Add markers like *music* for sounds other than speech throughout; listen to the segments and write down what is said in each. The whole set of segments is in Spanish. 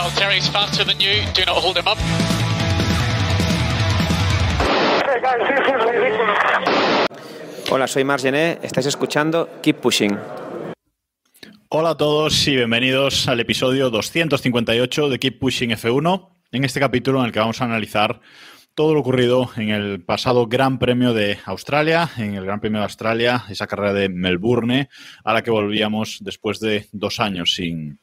Valtteri's faster than you. Do not hold him up. Hey guys, this is ridiculous. Hola, soy Margené, estáis escuchando Keep Pushing. Hola a todos y bienvenidos al episodio 258 de Keep Pushing F1. En este capítulo en el que vamos a analizar todo lo ocurrido en el pasado Gran Premio de Australia, en el Gran Premio de Australia, esa carrera de Melbourne, a la que volvíamos después de dos años sin,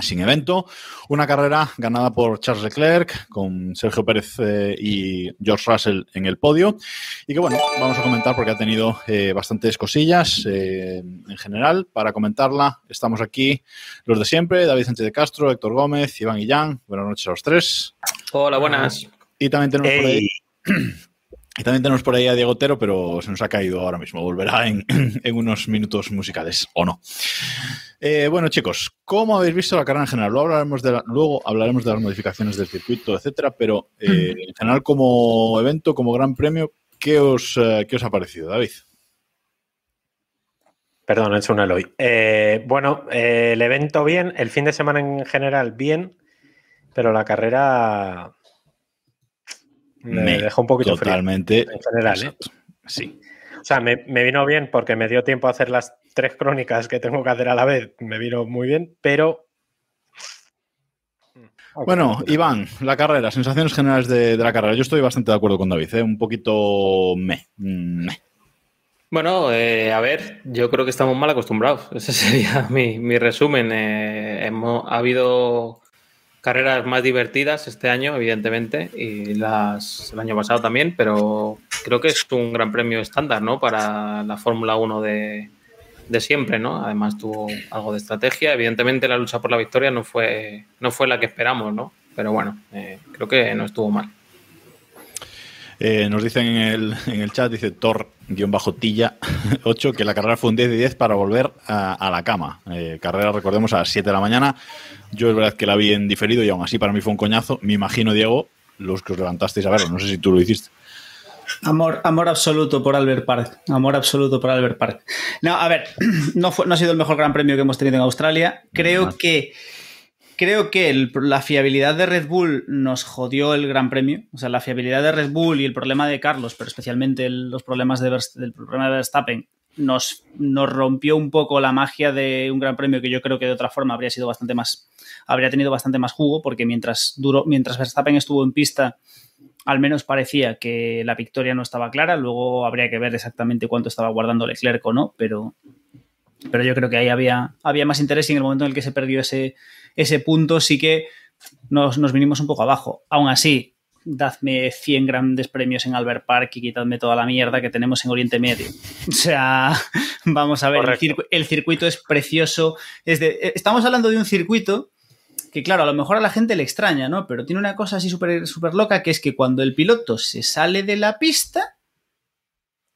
sin evento. Una carrera ganada por Charles Leclerc, con Sergio Pérez eh, y George Russell en el podio. Y que bueno, vamos a comentar porque ha tenido eh, bastantes cosillas eh, en general. Para comentarla, estamos aquí los de siempre: David Sánchez de Castro, Héctor Gómez, Iván Guillán. Buenas noches a los tres. Hola, buenas. Y también tenemos por ahí. *clears throat* Y también tenemos por ahí a Diego Otero, pero se nos ha caído ahora mismo. Volverá en, *clears throat* en unos minutos musicales, o no. Eh, bueno, chicos, ¿cómo habéis visto la carrera en general? Luego hablaremos de, la- luego hablaremos de las modificaciones del circuito, etcétera, pero eh, en general, como evento, como gran premio, ¿qué os, eh, qué os ha parecido, David? Perdón, he hecho un Eloy. Bueno, el evento bien, el fin de semana en general bien, pero la carrera me, Me- dejó un poquito frío Totalmente. en general. ¿eh? Sí. O sea, me, me vino bien porque me dio tiempo a hacer las tres crónicas que tengo que hacer a la vez. Me vino muy bien, pero. Bueno, Iván, la carrera, sensaciones generales de, de la carrera. Yo estoy bastante de acuerdo con David, ¿eh? un poquito me. me. Bueno, eh, a ver, yo creo que estamos mal acostumbrados. *laughs* Ese sería mi, mi resumen. Eh, hemos, ha habido carreras más divertidas este año, evidentemente, y las el año pasado también, pero creo que es un gran premio estándar, ¿no? Para la Fórmula 1 de, de siempre, ¿no? Además tuvo algo de estrategia. Evidentemente la lucha por la victoria no fue, no fue la que esperamos, ¿no? Pero bueno, eh, creo que no estuvo mal. Eh, nos dicen en el, en el chat, dice Thor-Tilla 8, que la carrera fue un 10 de 10 para volver a, a la cama. Eh, carrera, recordemos, a las 7 de la mañana. Yo es verdad que la vi en diferido y aún así para mí fue un coñazo. Me imagino, Diego, los que os levantasteis a verlo. No sé si tú lo hiciste. Amor, amor absoluto por Albert Park. Amor absoluto por Albert Park. No, a ver, *clears throat* no, fue, no ha sido el mejor gran premio que hemos tenido en Australia. Creo que. Creo que la fiabilidad de Red Bull nos jodió el Gran Premio. O sea, la fiabilidad de Red Bull y el problema de Carlos, pero especialmente los problemas del problema de Verstappen, nos, nos rompió un poco la magia de un Gran Premio que yo creo que de otra forma habría sido bastante más, habría tenido bastante más jugo, porque mientras duró, mientras Verstappen estuvo en pista, al menos parecía que la victoria no estaba clara. Luego habría que ver exactamente cuánto estaba guardando Leclerc o no, pero, pero yo creo que ahí había, había más interés y en el momento en el que se perdió ese, ese punto sí que nos, nos vinimos un poco abajo. Aún así, dadme 100 grandes premios en Albert Park y quitadme toda la mierda que tenemos en Oriente Medio. *laughs* O sea, vamos a ver, el, Correcto. circu- el circuito es precioso. Es de- eh, estamos hablando de un circuito que claro, a lo mejor a la gente le extraña, ¿no? Pero tiene una cosa así súper súper loca, que es que cuando el piloto se sale de la pista,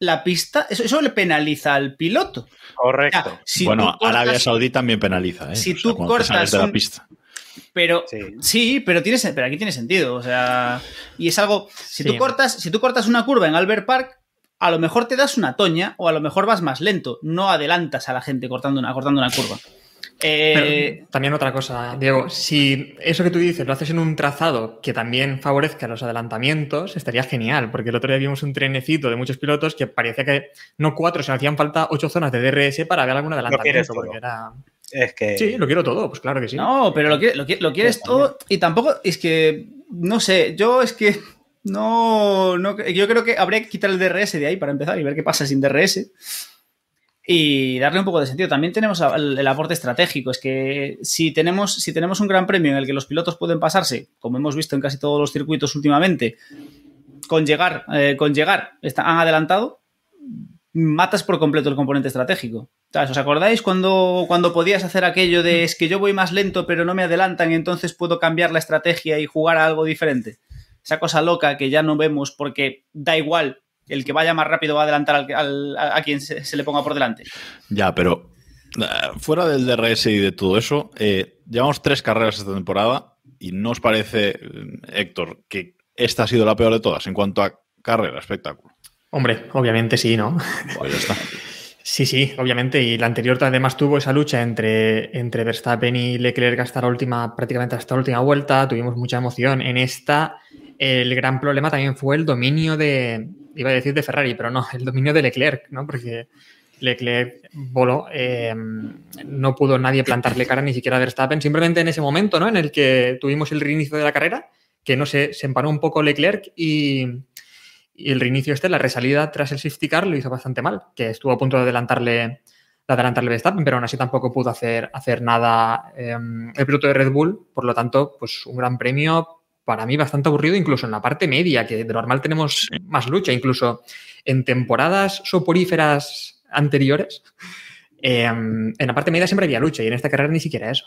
la pista, eso, eso le penaliza al piloto. O Correcto. sea, si bueno, cortas- Arabia Saudí también penaliza. ¿eh? si O sea, tú cortas de la pista. Pero Sí. sí, pero, tiene, sen- pero aquí tiene sentido. O sea, y es algo. Si, Sí. tú cortas, si tú cortas una curva en Albert Park, a lo mejor te das una toña o a lo mejor vas más lento. No adelantas a la gente cortando una, cortando una curva. Eh, Pero también otra cosa, Diego, si eso que tú dices lo haces en un trazado que también favorezca los adelantamientos, estaría genial, porque el otro día vimos un trenecito de muchos pilotos que parecía que no cuatro, sino hacían falta ocho zonas de DRS para ver algún adelantamiento, porque era... Es que. Sí, lo quiero todo, pues claro que sí. No, pero lo, quiere- lo, quiere- lo quieres todo y tampoco es que, no sé, yo es que no, no, yo creo que habría que quitar el DRS de ahí para empezar y ver qué pasa sin DRS y darle un poco de sentido. También tenemos el, aporte estratégico, es que si tenemos, si tenemos un gran premio en el que los pilotos pueden pasarse, como hemos visto en casi todos los circuitos últimamente, con llegar, eh, con llegar está- han adelantado, matas por completo el componente estratégico. ¿Os acordáis cuando, cuando podías hacer aquello de es que yo voy más lento pero no me adelantan y entonces puedo cambiar la estrategia y jugar a algo diferente? Esa cosa loca que ya no vemos porque da igual, el que vaya más rápido va a adelantar al, al- a, quien se, se le ponga por delante. Ya, pero eh, fuera del DRS y de todo eso, eh, llevamos tres carreras esta temporada y ¿no os parece, eh, Héctor, que esta ha sido la peor de todas en cuanto a carrera, espectáculo? Hombre, obviamente sí, ¿no? Pues ya está. *laughs* Sí, sí, obviamente. Y la anterior además tuvo esa lucha entre, entre Verstappen y Leclerc hasta la última, prácticamente hasta la última vuelta. Tuvimos mucha emoción. En esta, el gran problema también fue el dominio de, iba a decir de Ferrari, pero no, el dominio de Leclerc, ¿no? Porque Leclerc voló, eh, no pudo nadie plantarle cara, ni siquiera Verstappen. Simplemente en ese momento, ¿no? En el que tuvimos el reinicio de la carrera, que no sé, se emparó un poco Leclerc y, el reinicio este, la resalida tras el safety car lo hizo bastante mal, que estuvo a punto de adelantarle, de adelantarle Verstappen, pero aún así tampoco pudo hacer, hacer nada eh, el piloto de Red Bull. Por lo tanto, pues un gran premio para mí bastante aburrido, incluso en la parte media, que de normal tenemos más lucha, incluso en temporadas soporíferas anteriores. eh, en la parte media siempre había lucha y en esta carrera ni siquiera eso.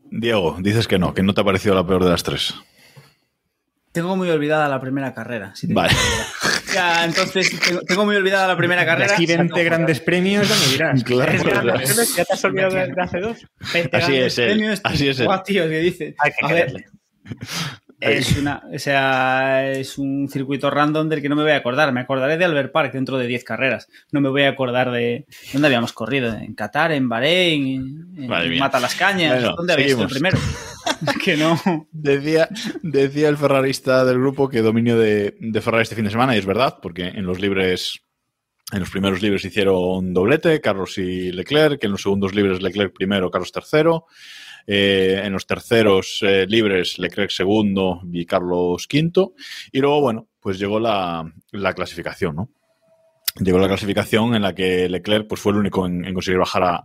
Diego, dices que no, que no te ha parecido la peor de las tres. Tengo muy olvidada la primera carrera. si te Vale. Ya, entonces, tengo, tengo muy olvidada la primera carrera. aquí 20 grandes premios, ya me dirás. *laughs* Claro, claro. ¿Ya te has olvidado de, de hace dos? 20 Así grandes es él, premios. así es él. Buah, tío, ¿qué dices? Hay que A ver. Es, una, o sea, es un circuito random del que no me voy a acordar. Me acordaré de Albert Park dentro de 10 carreras. No me voy a acordar de dónde habíamos corrido. En Qatar, en Bahrein, en. Mata las Cañas. Bueno, ¿Dónde habéis sido el primero? *laughs* que no. Decía, decía el ferrarista del grupo que dominio de, de Ferrari este fin de semana, y es verdad, porque en los libres, en los primeros libres hicieron doblete, Carlos y Leclerc, en los segundos libres Leclerc primero, Carlos tercero, eh, en los terceros eh, libres Leclerc segundo y Carlos quinto, y luego, bueno, pues llegó la, la clasificación, ¿no? Llegó la clasificación en la que Leclerc pues, fue el único en, en conseguir bajar a,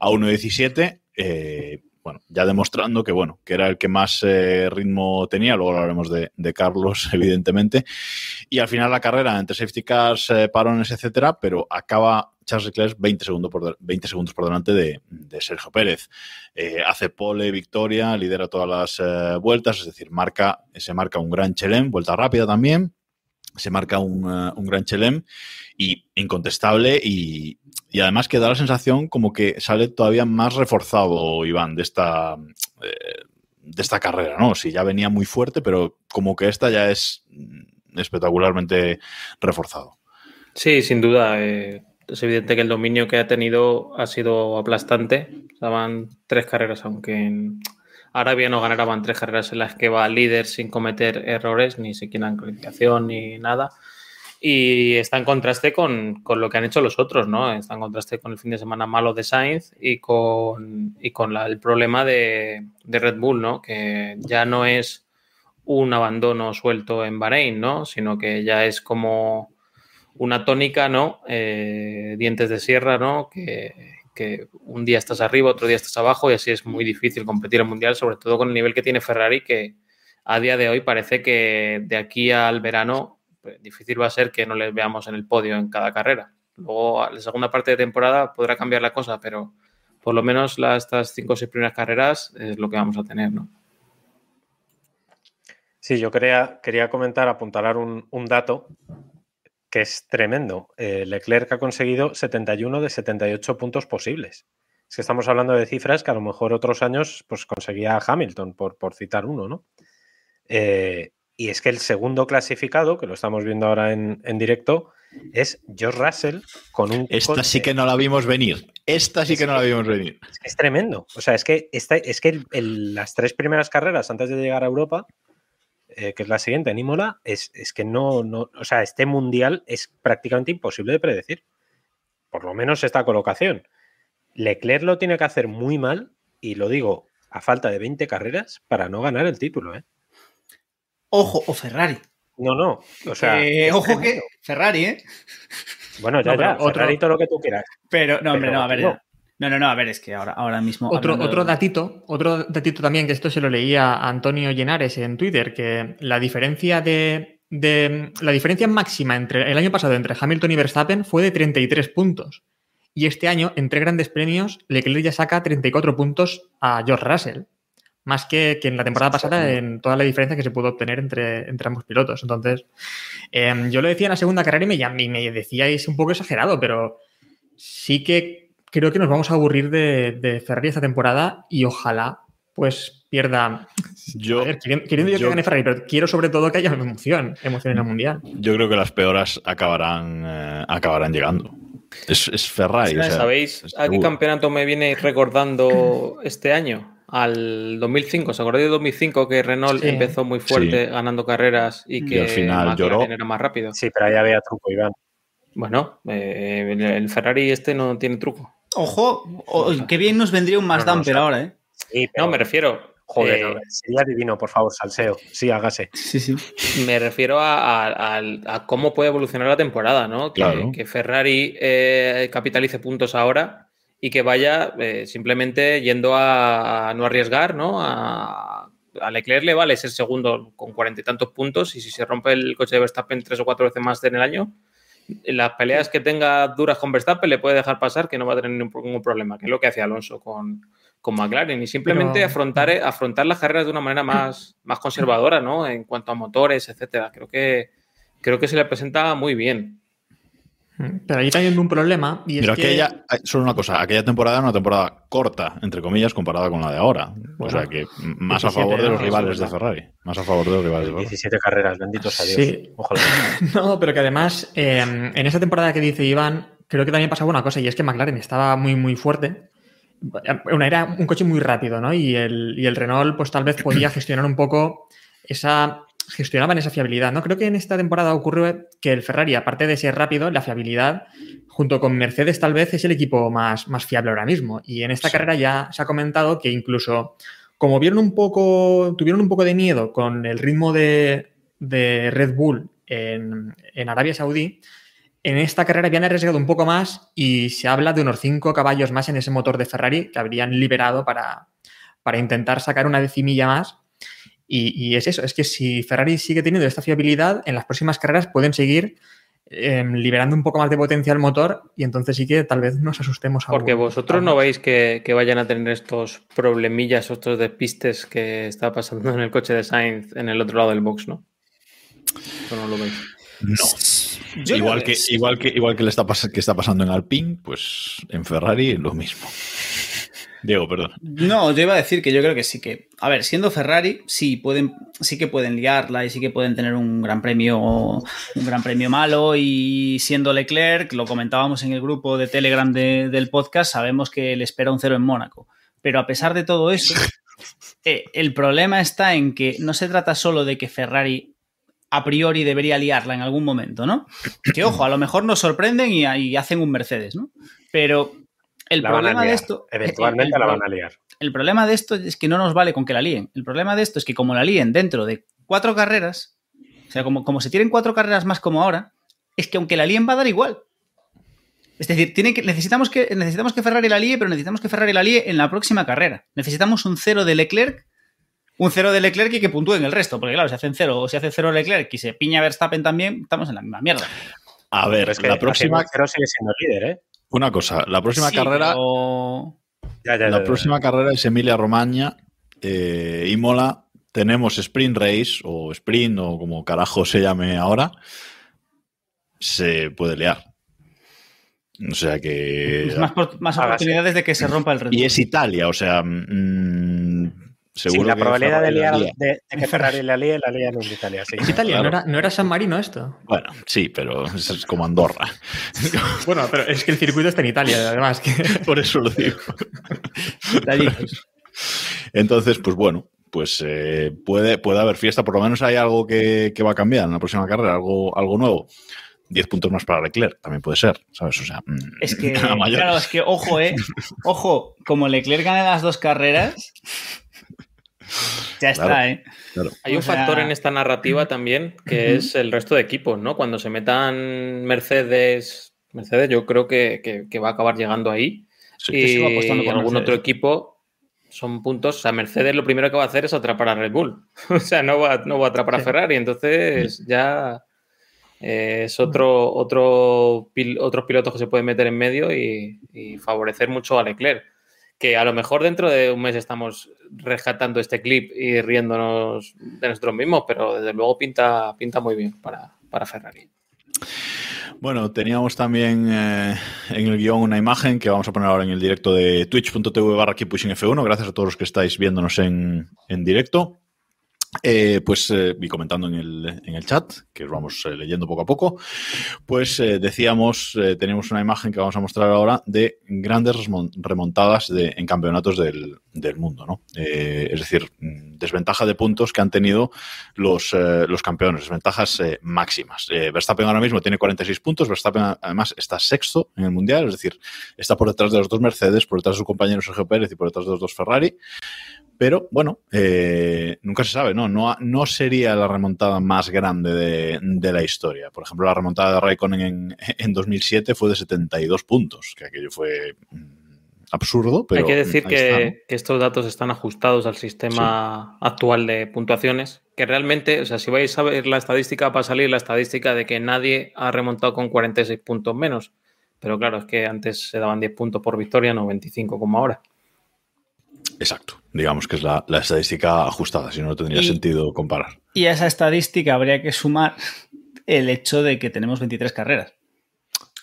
a 1.17. eh, bueno, ya demostrando que bueno, que era el que más eh, ritmo tenía, luego hablaremos de, de Carlos, *laughs* evidentemente. Y al final la carrera entre safety cars, eh, parones, etcétera, pero acaba Charles Leclerc 20 segundos por, de- 20 segundos por delante de, Sergio Pérez. Eh, hace pole, victoria, lidera todas las eh, vueltas, es decir, marca, se marca un gran chelem, vuelta rápida también, se marca un, un gran chelem y incontestable y, y además que da la sensación como que sale todavía más reforzado Iván de esta eh, de esta carrera, ¿no? Si ya venía muy fuerte, pero como que esta ya es espectacularmente reforzado. Sí, sin duda. eh, es evidente que el dominio que ha tenido ha sido aplastante. Van tres carreras, aunque en Arabia no ganara, van tres carreras en las que va líder sin cometer errores, ni siquiera en calificación ni nada. Y está en contraste con, con lo que han hecho los otros, ¿no? Está en contraste con el fin de semana malo de Sainz y con, y con la- el problema de, de Red Bull, ¿no? Que ya no es un abandono suelto en Bahrein, ¿no? Sino que ya es como una tónica, ¿no? Eh, dientes de sierra, ¿no? Que, que un día estás arriba, otro día estás abajo y así es muy difícil competir en mundial, sobre todo con el nivel que tiene Ferrari, que a día de hoy parece que de aquí al verano difícil va a ser que no les veamos en el podio en cada carrera. Luego, la segunda parte de temporada podrá cambiar la cosa, pero por lo menos las, estas cinco o seis primeras carreras es lo que vamos a tener, ¿no? Sí, yo quería, quería comentar, apuntalar un, un dato que es tremendo. Eh, Leclerc ha conseguido 71 de 78 puntos posibles. Es que estamos hablando de cifras que a lo mejor otros años pues, conseguía Hamilton, por, por citar uno, ¿no? Eh, y es que el segundo clasificado, que lo estamos viendo ahora en, en directo, es George Russell con un Esta coche- sí que no la vimos venir. Esta sí que no la vimos venir. es que es tremendo. O sea, es que, esta- es que el- el- las tres primeras carreras antes de llegar a Europa, eh, que es la siguiente en Imola, es, es que no, no, o sea, este mundial es prácticamente imposible de predecir. Por lo menos esta colocación. Leclerc lo tiene que hacer muy mal, y lo digo a falta de 20 carreras, para no ganar el título, ¿eh? Ojo, o Ferrari. No, no. O sea, es ojo que. Ferrari, ¿eh? Bueno, ya, No, ya. otro- Ferrari, todo lo que tú quieras. Pero, no, hombre, Pero no, a ver. no. No, no, no, a ver, es que ahora, ahora mismo. Otro, otro datito, otro datito también, que esto se lo leía a Antonio Llenares en Twitter, que la diferencia de, de- la diferencia máxima entre el año pasado entre Hamilton y Verstappen fue de 33 puntos. Y este año, en tres grandes premios, Leclerc ya saca 34 puntos a George Russell. Más que, que en la temporada pasada en toda la diferencia que se pudo obtener entre, entre ambos pilotos. Entonces, eh, yo lo decía en la segunda carrera y me, y me decíais un poco exagerado, pero sí que creo que nos vamos a aburrir de, de Ferrari esta temporada y ojalá pues pierda. Yo, A ver, queriendo, queriendo yo, yo- que gane Ferrari, pero quiero sobre todo que haya emoción, emoción en el mundial. yo creo que las peoras acabarán, eh, acabarán llegando. Es, es Ferrari. o sea, ¿Sabéis es a qué campeonato me viene recordando este año? Al 2005. ¿Os acordáis de 2005 que Renault Sí. empezó muy fuerte Sí. ganando carreras y Y que al final McLaren lloró. era más rápido? Sí, pero ahí había truco, Iván. Bueno, eh, el- Ferrari este no tiene truco. Ojo, o- qué bien nos vendría un más No, ahora, ¿eh? Sí, pero- No, me refiero. Joder, eh, no, sería divino, por favor, salseo. Sí, hágase. Sí, sí. Me refiero a, a- al- a cómo puede evolucionar la temporada, ¿no? Que, Claro. que Ferrari eh, capitalice puntos ahora y que vaya eh, simplemente yendo a, a no arriesgar, ¿no? A, a Leclerc le vale ser segundo con cuarenta y tantos puntos y si se rompe el coche de Verstappen tres o cuatro veces más en el año, las peleas que tenga duras con Verstappen le puede dejar pasar que no va a tener ningún, problema, que es lo que hacía Alonso con, con McLaren y simplemente Pero- afrontar, afrontar las carreras de una manera más, *clears throat* más conservadora, ¿no? En cuanto a motores, etcétera. Creo que, creo que se le presenta muy bien. Pero ahí también veo un problema y Pero que... aquella, eh, solo una cosa, aquella temporada era una temporada corta, entre comillas, comparada con la de ahora. o sea que más a 17, favor de los ¿no? rivales de Ferrari. Más a favor de los rivales de Ferrari. 17 carreras, benditos a Dios. Sí. Ojalá. *laughs* No, pero que además, eh, en esa temporada que dice Iván, creo que también pasaba una cosa, y es que McLaren estaba muy, muy fuerte. Bueno, era un coche muy rápido, ¿no? Y el, y el Renault, pues tal vez podía *clears throat* gestionar un poco esa. Gestionaban esa fiabilidad, ¿no? Creo que en esta temporada ocurre que el Ferrari, aparte de ser rápido, la fiabilidad, junto con Mercedes, tal vez es el equipo más, más fiable ahora mismo. Y en esta carrera ya se ha comentado que incluso como vieron un poco, tuvieron un poco de miedo con el ritmo de, de Red Bull en, en Arabia Saudí, en esta carrera habían arriesgado un poco más y se habla de unos 5 caballos más en ese motor de Ferrari que habrían liberado para, para intentar sacar una decimilla más. Y, y es eso, es que si Ferrari sigue teniendo esta fiabilidad, en las próximas carreras pueden seguir eh, liberando un poco más de potencia al motor y entonces sí que tal vez nos asustemos. Porque vosotros no veis que, que vayan a tener estos problemillas, estos despistes que está pasando en el coche de Sainz en el otro lado del box, ¿no? Eso no lo veis. No. Yo igual, que, igual que igual que le está, pas- que está pasando en Alpine, pues en Ferrari lo mismo. Diego, perdón. No, yo iba a decir que yo creo que sí que. A ver, siendo Ferrari, sí pueden, sí que pueden liarla y sí que pueden tener un gran premio, un gran premio malo. Y siendo Leclerc, lo comentábamos en el grupo de Telegram de- del podcast, sabemos que le espera un cero en Mónaco. Pero a pesar de todo eso, *laughs* eh, el problema está en que no se trata solo de que Ferrari a priori debería liarla en algún momento, ¿no? Que ojo, a lo mejor nos sorprenden y, y hacen un Mercedes, ¿no? Pero el La van a problema de esto. Eventualmente el- la van a liar. el problema de esto es que no nos vale con que la líen. El problema de esto es que como la líen dentro de cuatro carreras, o sea, como, como se tienen cuatro carreras más como ahora, es que aunque la líen va a dar igual. Es decir, tiene que, necesitamos, que, necesitamos que Ferrari la líe, pero necesitamos que Ferrari la líe en la próxima carrera. Necesitamos un cero de Leclerc, un cero de Leclerc y que puntúe en el resto. Porque claro, si hacen cero o si hace cero Leclerc y se piña Verstappen también, estamos en la misma mierda. A ver, es que la próxima, cero sigue siendo líder, ¿eh? Una cosa, la próxima Sí, carrera, pero- Ya, ya, ya, la ya. próxima carrera es Emilia Romagna, eh, Imola, tenemos Sprint Race o Sprint o como carajo se llame ahora, se puede liar. O sea que Pues más, oportunidades de que se rompa el Red y es Italia, o sea, mm, seguro Sí, la que probabilidad de, liar, lía. de, de que Ferrari la líe, la lía en Italia, sí. Es Italia, Claro. no, era, no era San Marino esto. Bueno, sí, pero es como Andorra. *laughs* Bueno, pero es que el circuito está en Italia, además. Que... *laughs* Por eso lo digo. Entonces, pues bueno, pues eh, puede, puede haber fiesta. Por lo menos hay algo que, que va a cambiar en la próxima carrera, algo, algo nuevo. 10 puntos más para Leclerc, también puede ser, ¿sabes? O sea, mm, Es que, *laughs* claro, es que, ojo, eh. Ojo, como Leclerc gane las dos carreras, ya está, Claro. eh. Claro. Hay un factor en esta narrativa también que es el resto de equipos, ¿no? Cuando se metan Mercedes, Mercedes yo creo que, que- que va a acabar llegando ahí. Sí. Yo sigo apostando y por algún Mercedes. otro equipo son puntos. O sea, Mercedes lo primero que va a hacer es atrapar a Red Bull. *laughs* o sea, no va, no va a atrapar a. Ferrari. Entonces ya Eh, es otro, otro pil- otros pilotos que se pueden meter en medio y, y favorecer mucho a Leclerc. Que a lo mejor dentro de un mes estamos rescatando este clip y riéndonos de nosotros mismos, pero desde luego pinta, pinta muy bien para, para Ferrari. Bueno, teníamos también eh, en el guion una imagen que vamos a poner ahora en el directo de twitch.tv barra Keep Pushing F1. Gracias a todos los que estáis viéndonos en, en directo. Eh, pues, eh, y comentando en el, en el chat, que os vamos eh, leyendo poco a poco, pues eh, decíamos, tenemos una imagen que vamos a mostrar ahora de grandes remontadas de, en campeonatos del, del mundo, ¿no? Es decir, mm, desventaja de puntos que han tenido los, los campeones, desventajas máximas. Verstappen ahora mismo tiene 46 puntos, Verstappen además está sexto en el Mundial, es decir, está por detrás de los dos Mercedes, por detrás de su compañero Sergio Pérez y por detrás de los dos Ferrari. Pero bueno, eh, nunca se sabe, ¿no? No, sería la remontada más grande de, de la historia. Por ejemplo, la remontada de Raikkonen en, en 2007 fue de 72 puntos, que aquello fue mm, absurdo, pero Hay que decir que estos datos están ajustados al sistema actual de puntuaciones, que realmente, o sea, si vais a ver la estadística, va a salir la estadística de que nadie ha remontado con 46 puntos menos. Pero claro, es que antes se daban 10 puntos por victoria, no 25 como ahora. Exacto. Digamos que es la, la estadística ajustada, si no, no tendría Y- sentido comparar. Y a esa estadística habría que sumar el hecho de que tenemos 23 carreras.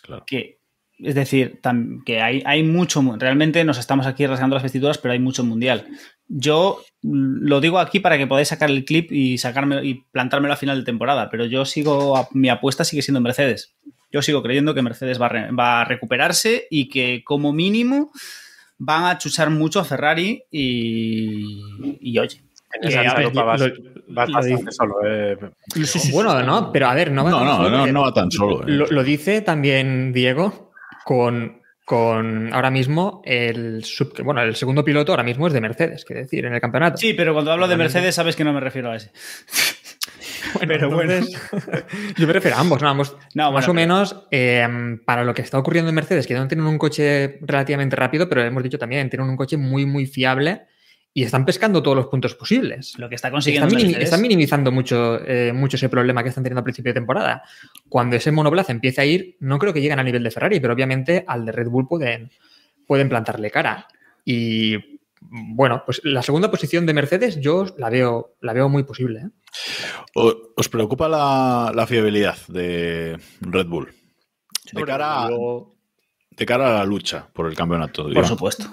Claro. Que, es decir, tam- que hay, hay mucho, mu- realmente nos estamos aquí rasgando las vestiduras, pero hay mucho mundial. Yo lo digo aquí para que podáis sacar el clip y sacarme y plantármelo a final de temporada, pero yo sigo, a- mi apuesta sigue siendo Mercedes. Yo sigo creyendo que Mercedes va re- va a recuperarse y que como mínimo van a chuchar mucho a Ferrari y, y oye. En Eh, esa a ver, etapa vas, lo- vas lo bastante dice- solo. eh. Bueno, no, pero a ver, no va No, tan no, solo no, porque no va tan solo. eh. Lo, lo dice también Diego con, con ahora mismo el, sub- bueno, el segundo piloto ahora mismo es de Mercedes, quiere decir, en el campeonato. Sí, pero cuando hablo de. Mercedes sabes que no me refiero a ese. Bueno, pero bueno. *laughs* yo me refiero a ambos, no, ambos. No, más bueno, o pero- menos eh, para lo que está ocurriendo en Mercedes, que no tienen un coche relativamente rápido, pero hemos dicho también, tienen un coche muy, muy fiable y están pescando todos los puntos posibles. Lo que está Están, consiguiendo minimi- están minimizando mucho, eh, mucho ese problema que están teniendo al principio de temporada. Cuando ese monoplaza empiece a ir, no creo que lleguen al nivel de Ferrari, pero obviamente al de Red Bull pueden, pueden plantarle cara. Y bueno, pues la segunda posición de Mercedes yo la veo, la veo muy posible. ¿eh? ¿Os preocupa la, la fiabilidad de Red Bull? De cara, a, todo- de cara a la lucha por el campeonato. Por digamos. supuesto.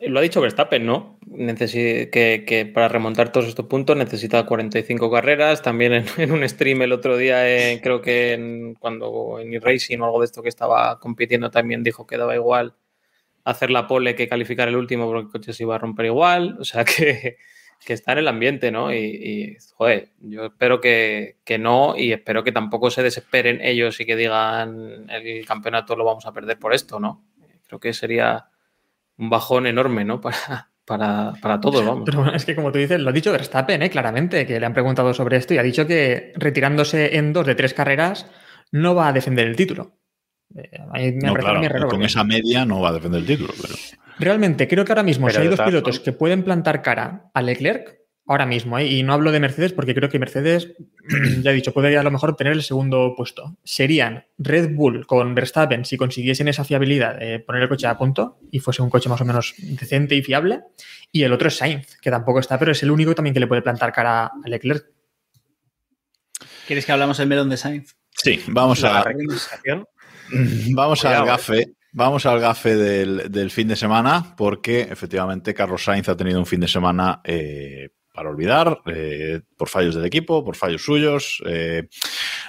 Lo ha dicho Verstappen, ¿no? Necesi- que, que para remontar todos estos puntos necesita 45 carreras. También en, en un stream el otro día, eh, creo que en, cuando en Racing o algo de esto que estaba compitiendo también dijo que daba igual hacer la pole que calificar el último porque el coche se iba a romper igual. O sea que, que está en el ambiente, ¿no? Y, y, joder, yo espero que, que no y espero que tampoco se desesperen ellos y que digan el campeonato lo vamos a perder por esto, ¿no? Creo que sería un bajón enorme, ¿no? *laughs* Para, para, para todos, vamos. Pero es que como tú dices, lo ha dicho Verstappen, ¿eh? claramente, que le han preguntado sobre esto y ha dicho que retirándose en dos de tres carreras no va a defender el título. Eh, a mí me No, parece claro, muy raro, con porque esa media no va a defender el título. Pero... Realmente, creo que ahora mismo, Pero si hay dos pilotos que pueden plantar cara a Leclerc, ahora mismo, ¿eh? y no hablo de Mercedes porque creo que Mercedes, *clears throat* ya he dicho, podría a lo mejor tener el segundo puesto. Serían Red Bull con Verstappen si consiguiesen esa fiabilidad de poner el coche a punto y fuese un coche más o menos decente y fiable. Y el otro es Sainz, que tampoco está, pero es el único también que le puede plantar cara a Leclerc. ¿Quieres que hablamos del melón de Sainz? Sí, vamos La a. *laughs* vamos Cuidado, al eh. gafe. Vamos al gafe del, del fin de semana, porque efectivamente Carlos Sainz ha tenido un fin de semana eh, para olvidar, eh, por fallos del equipo, por fallos suyos. eh,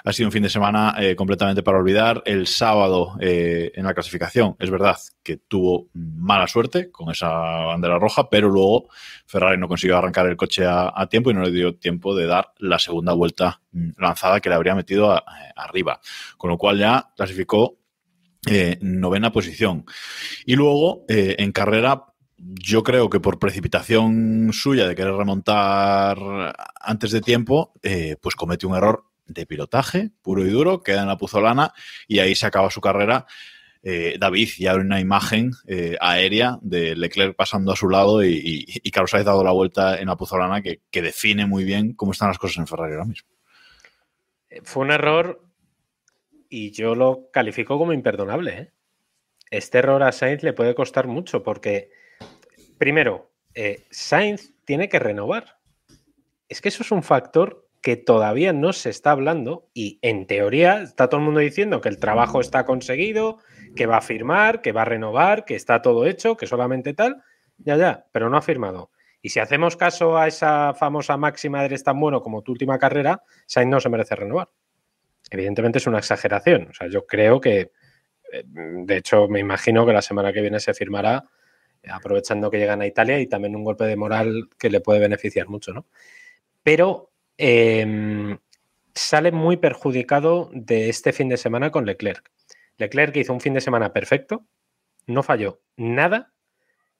ha sido un fin de semana eh, completamente para olvidar. El sábado eh, en la clasificación, es verdad que tuvo mala suerte con esa bandera roja, pero luego Ferrari no consiguió arrancar el coche a, tiempo y no le dio tiempo de dar la segunda vuelta mm, lanzada que le habría metido eh, arriba. Con lo cual ya clasificó eh, novena posición. Y luego, eh, en carrera, yo creo que por precipitación suya de querer remontar antes de tiempo, eh, pues comete un error de pilotaje puro y duro, queda en la puzolana y ahí se acaba su carrera. Eh, David, ya hay una imagen eh, aérea de Leclerc pasando a su lado y, y, y Carlos Sainz dado la vuelta en la puzolana que, que define muy bien cómo están las cosas en Ferrari ahora mismo. Fue un error y yo lo califico como imperdonable. ¿eh? Este error a Sainz le puede costar mucho porque, primero, eh, Sainz tiene que renovar. Es que eso es un factor que todavía no se está hablando y en teoría está todo el mundo diciendo que el trabajo está conseguido, que va a firmar, que va a renovar, que está todo hecho, que solamente tal, ya, ya, pero no ha firmado. Y si hacemos caso a esa famosa máxima de eres tan bueno como tu última carrera, Sainz no se merece renovar. Evidentemente es una exageración. O sea, yo creo que, eh, de hecho, me imagino que la semana que viene se firmará aprovechando que llegan a Italia y también un golpe de moral que le puede beneficiar mucho, ¿no? Pero eh, sale muy perjudicado de este fin de semana con Leclerc. Leclerc hizo un fin de semana perfecto, no falló nada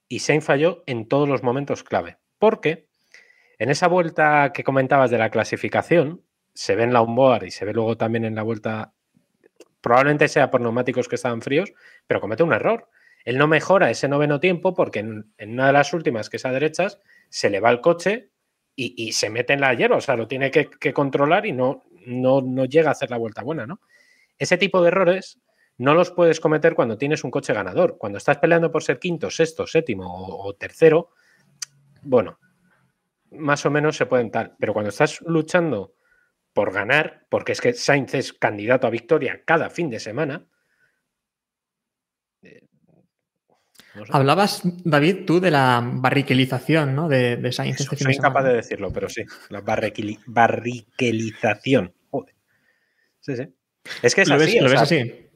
y Sainz falló en todos los momentos clave. Porque en esa vuelta que comentabas de la clasificación, se ve en la onboard y se ve luego también en la vuelta, probablemente sea por neumáticos que estaban fríos, pero comete un error. Él no mejora ese noveno tiempo porque en, una de las últimas, que es a derechas, se le va el coche y, se mete en la hierba, o sea, lo tiene que, que controlar y no, no, no llega a hacer la vuelta buena, ¿no? Ese tipo de errores no los puedes cometer cuando tienes un coche ganador. Cuando estás peleando por ser quinto, sexto, séptimo o, o, tercero, bueno, más o menos se pueden tal. Pero cuando estás luchando por ganar, porque es que Sainz es candidato a victoria cada fin de semana. Eh, no sé. Hablabas, David, tú de la barriquelización ¿no? de, de Sainz. Eso, este soy incapaz de decirlo, pero sí, la barriqueli barriquelización. Joder. Sí, sí. Es que es ¿Lo así. ves, o ¿lo ves sea, así?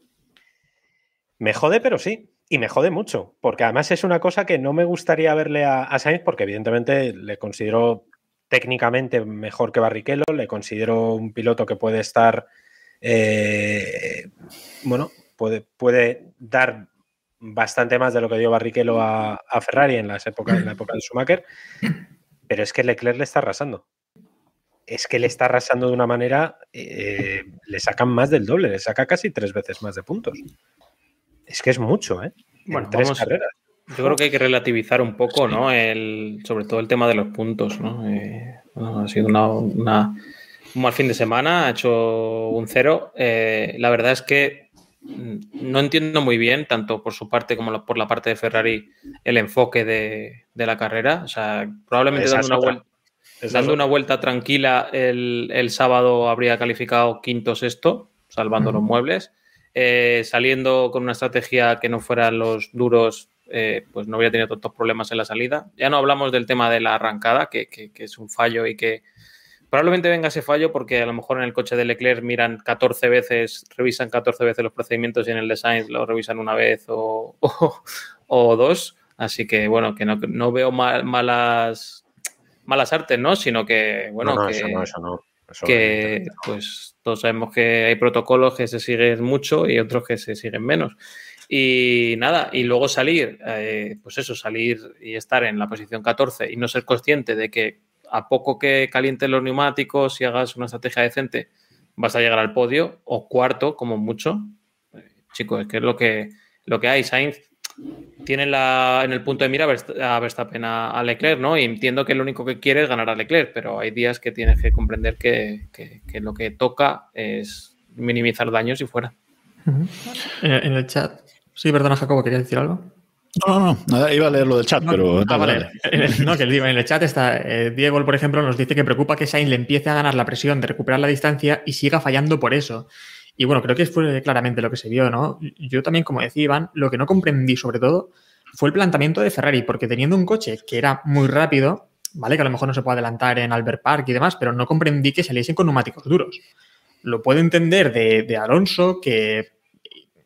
Me jode, pero sí. Y me jode mucho, porque además es una cosa que no me gustaría verle a, a Sainz, porque evidentemente le considero técnicamente mejor que Barrichello, le considero un piloto que puede estar, eh, bueno, puede, puede, dar bastante más de lo que dio Barrichello a, a Ferrari en, las épocas, en la época de Schumacher, pero es que Leclerc le está arrasando. Es que le está arrasando de una manera, eh, le sacan más del doble, le saca casi tres veces más de puntos. Es que es mucho, ¿eh? Bueno, en tres vamos, carreras. Yo creo que hay que relativizar un poco, ¿no? El, sobre todo el tema de los puntos, ¿no? Eh, bueno, ha sido una, una, un mal fin de semana, ha hecho un cero. Eh, la verdad es que no entiendo muy bien, tanto por su parte como por la parte de Ferrari, el enfoque de, de la carrera. O sea, probablemente dando, una vuelta, dando una vuelta tranquila el, el sábado habría calificado quinto sexto, salvando los muebles. Eh, saliendo con una estrategia que no fueran los duros, eh, pues no habría tenido tantos problemas en la salida. Ya no hablamos del tema de la arrancada, que, que, que, es un fallo y que probablemente venga ese fallo porque a lo mejor en el coche de Leclerc miran 14 veces, revisan 14 veces los procedimientos y en el design lo revisan una vez o, *laughs* o, o dos. Así que bueno, que no, no veo mal, malas, malas artes, ¿no? Sino que, bueno, no, no, que, eso no, eso no. Eso que pues todos sabemos que hay protocolos que se siguen mucho y otros que se siguen menos. Y nada, y luego salir, eh, pues eso, salir y estar en la posición 14 y no ser consciente de que a poco que calientes los neumáticos y hagas una estrategia decente, vas a llegar al podio o cuarto, como mucho. Eh, chicos, es que es lo que, lo que hay. Sainz tiene la, en el punto de mira a Verstappen a, a, Leclerc, ¿no? Y entiendo que lo único que quiere es ganar a Leclerc, pero hay días que tienes que comprender que, que, que lo que toca es minimizar daños y fuera. Uh -huh. en, en, el chat. Sí, perdona, Jacobo, ¿querías decir algo? No, no, no, iba a leer lo del chat, no, pero. Ah, vale. *laughs* No, que digo, en el chat está. Eh, Diego, por ejemplo, nos dice que preocupa que Sainz le empiece a ganar la presión de recuperar la distancia y siga fallando por eso. Y bueno, creo que fue claramente lo que se vio, ¿no? Yo también, como decía Iván, lo que no comprendí sobre todo fue el planteamiento de Ferrari, porque teniendo un coche que era muy rápido, ¿vale? Que a lo mejor no se puede adelantar en Albert Park y demás, pero no comprendí que saliesen con neumáticos duros. Lo puedo entender de, de Alonso, que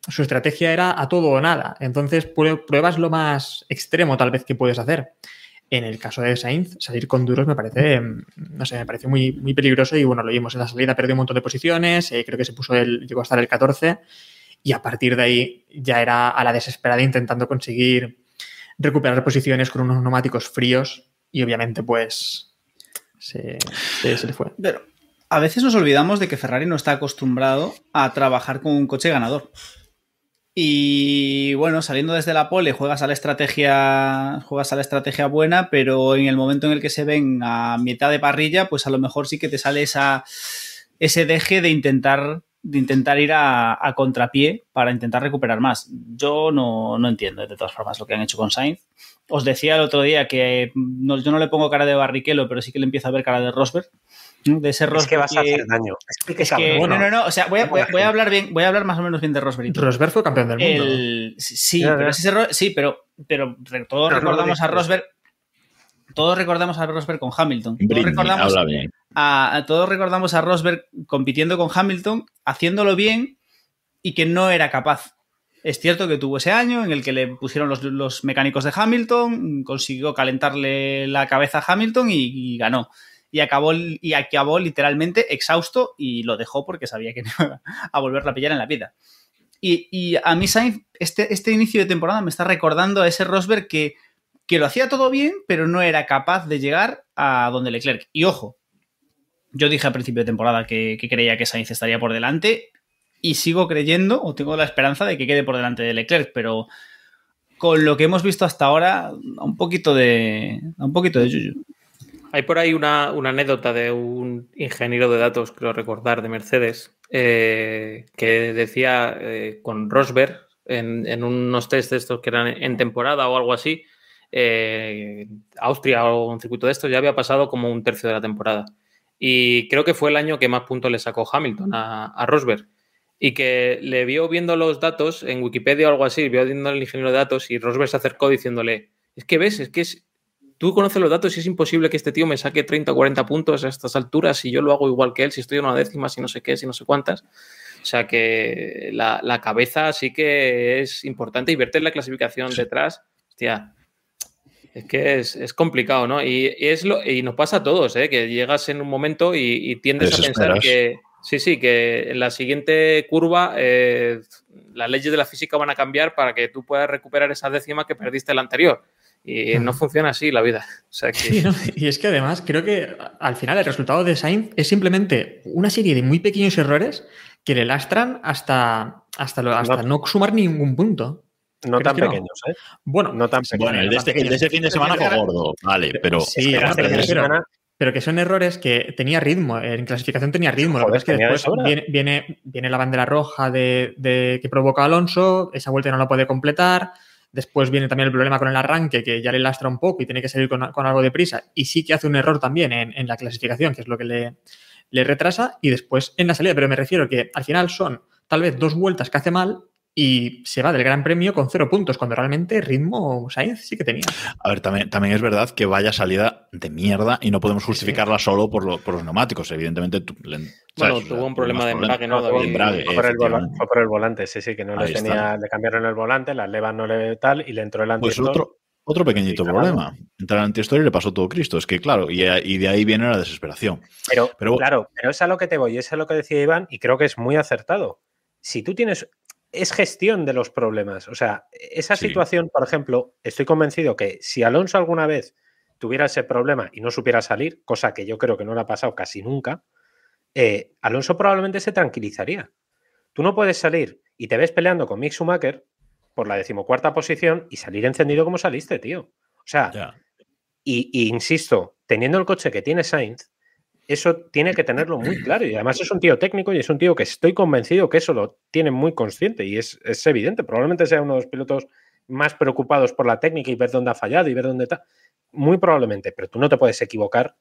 su estrategia era a todo o nada. Entonces, pruebas lo más extremo tal vez que puedes hacer. En el caso de Sainz, salir con duros me parece, no sé, me parece muy, muy peligroso y bueno, lo vimos en la salida, perdió un montón de posiciones, eh, creo que se puso el, llegó a estar el 14 y a partir de ahí ya era a la desesperada intentando conseguir recuperar posiciones con unos neumáticos fríos y obviamente pues se, se, se le fue. Pero a veces nos olvidamos de que Ferrari no está acostumbrado a trabajar con un coche ganador. Y bueno, saliendo desde la pole, juegas a la estrategia. Juegas a la estrategia buena, pero en el momento en el que se ven a mitad de parrilla, pues a lo mejor sí que te sale esa, ese deje de intentar de intentar ir a, a contrapié para intentar recuperar más. Yo no, no entiendo, de todas formas, lo que han hecho con Sainz. Os decía el otro día que no- yo no le pongo cara de Barrichello, pero sí que le empiezo a ver cara de Rosberg. De ese Es Rosberg que vas a que- hacer daño. Es que, es que- no, no, no, o sea, voy a, voy a- voy a hablar bien, voy a hablar más o menos bien de Rosberg. Rosberg fue campeón del mundo. El- sí, pero es ese sí, pero, pero todos Pero recordamos a. Rosberg. Todos recordamos a Rosberg con Hamilton. Todos Britney, recordamos, habla bien. a, a- todos recordamos a Rosberg compitiendo con Hamilton, haciéndolo bien y que no era capaz. Es cierto que tuvo ese año en el que le pusieron los, los mecánicos de Hamilton, consiguió calentarle la cabeza a Hamilton y, y ganó. Y acabó, y acabó literalmente exhausto y lo dejó porque sabía que no iba a volverla a pillar en la vida. Y, y a mí Sainz, este, este inicio de temporada me está recordando a ese Rosberg que, que lo hacía todo bien, pero no era capaz de llegar a donde Leclerc. Y ojo, yo dije a principio de temporada que, creía que Sainz estaría por delante y sigo creyendo o tengo la esperanza de que quede por delante de Leclerc, pero con lo que hemos visto hasta ahora, un poquito de, un poquito de yuyu. Hay por ahí una, una anécdota de un ingeniero de datos, creo recordar, de Mercedes, eh, que decía eh, con Rosberg en, en unos test de estos que eran en temporada o algo así, eh, Austria o un circuito de estos ya había pasado como un tercio de la temporada. Y creo que fue el año que más puntos le sacó Hamilton a, a Rosberg. Y que le vio viendo los datos en Wikipedia o algo así, vio viendo el ingeniero de datos y Rosberg se acercó diciéndole, es que ves, es que es, tú conoces los datos y es imposible que este tío me saque 30 o 40 puntos a estas alturas si yo lo hago igual que él, si estoy en una décima, si no sé qué, si no sé cuántas. O sea que la, la cabeza sí que es importante y verte en la clasificación detrás, hostia, es que es, es complicado, ¿no? Y, y es lo, y nos pasa a todos, ¿eh? Que llegas en un momento y, y tiendes a pensar que, sí, sí, que en la siguiente curva eh, las leyes de la física van a cambiar para que tú puedas recuperar esa décima que perdiste la anterior. Y no funciona así la vida. O sea que... Sí, ¿no? Y es que además creo que al final el resultado de Sainz es simplemente una serie de muy pequeños errores que le lastran hasta, hasta, lo- hasta no, sumar ningún punto. No ¿Crees tan que no? pequeños, ¿eh? Bueno, No tan pequeños. Bueno, el de, este, el de ese fin de semana fue gordo, vale, pero Sí, Espera, no, pero, de semana- que son errores que tenía ritmo, en clasificación tenía ritmo. Lo que Joder, pasa es que después viene, viene, viene la bandera roja de, de- que provoca Alonso, esa vuelta no la puede completar. Después viene también el problema con el arranque, que ya le lastra un poco y tiene que salir con, con algo de prisa. Y sí que hace un error también en, en la clasificación, que es lo que le, le retrasa. Y después en la salida. Pero me refiero que al final son tal vez dos vueltas que hace mal y se va del Gran Premio con cero puntos, cuando realmente ritmo Sainz sí que tenía. A ver, también, también es verdad que vaya salida de mierda y no podemos justificarla solo por, lo- por los neumáticos. Evidentemente, tú- le- Bueno, ¿sabes? tuvo un problema de embrague, ¿no, David? fue, embrague, fue por el vola- efectivamente. fue por el volante, sí, sí, que no le está. tenía, le cambiaron el volante, las levas no le tal y le entró el Pues antiestop. otro, otro pequeñito Sí, claro. problema. Entrar en antihistoria y le pasó todo Cristo. Es que, claro, y, y de ahí viene la desesperación. Pero, Pero- claro, pero es a lo que te voy, es a lo que decía Iván y creo que es muy acertado. Si tú tienes, es gestión de los problemas. O sea, esa Sí. situación, por ejemplo, estoy convencido que si Alonso alguna vez tuviera ese problema y no supiera salir, cosa que yo creo que no le ha pasado casi nunca, eh, Alonso probablemente se tranquilizaría. Tú no puedes salir y te ves peleando con Mick Schumacher por la decimocuarta posición y salir encendido como saliste, tío. O sea, y, y insisto, teniendo el coche que tiene Sainz, eso tiene que tenerlo muy claro. Y además es un tío técnico y es un tío que estoy convencido que eso lo tiene muy consciente y es, es evidente. Probablemente sea uno de los pilotos más preocupados por la técnica y ver dónde ha fallado y ver dónde está. Muy probablemente, pero tú no te puedes equivocar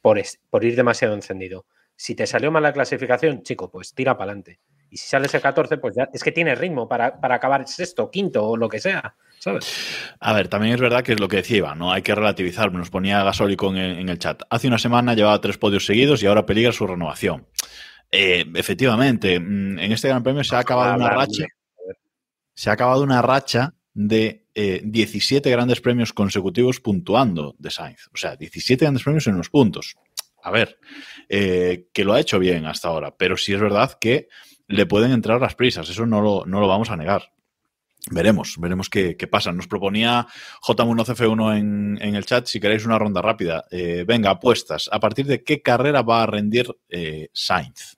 por, es- por ir demasiado encendido. Si te salió mal la clasificación, chico, pues tira para adelante. Y si sales el 14, pues ya es que tiene ritmo para, para acabar sexto, quinto o lo que sea, ¿sabes? A ver, también es verdad que es lo que decía Iván, ¿no? Hay que relativizar. Nos ponía Gasólico en, el- en el chat. Hace una semana llevaba tres podios seguidos y ahora peligra su renovación. Eh, efectivamente, mm, en este Gran Premio se ha acabado una racha. Se ha acabado una racha de eh, 17 grandes premios consecutivos puntuando de Sainz. O sea, 17 grandes premios en los puntos. A ver, eh, que lo ha hecho bien hasta ahora, pero sí es verdad que le pueden entrar las prisas, eso no lo, no lo vamos a negar. Veremos, veremos qué, qué pasa. Nos proponía J1CF1 en, en el chat, si queréis una ronda rápida. Eh, venga, apuestas. ¿A partir de qué carrera va a rendir eh, Sainz?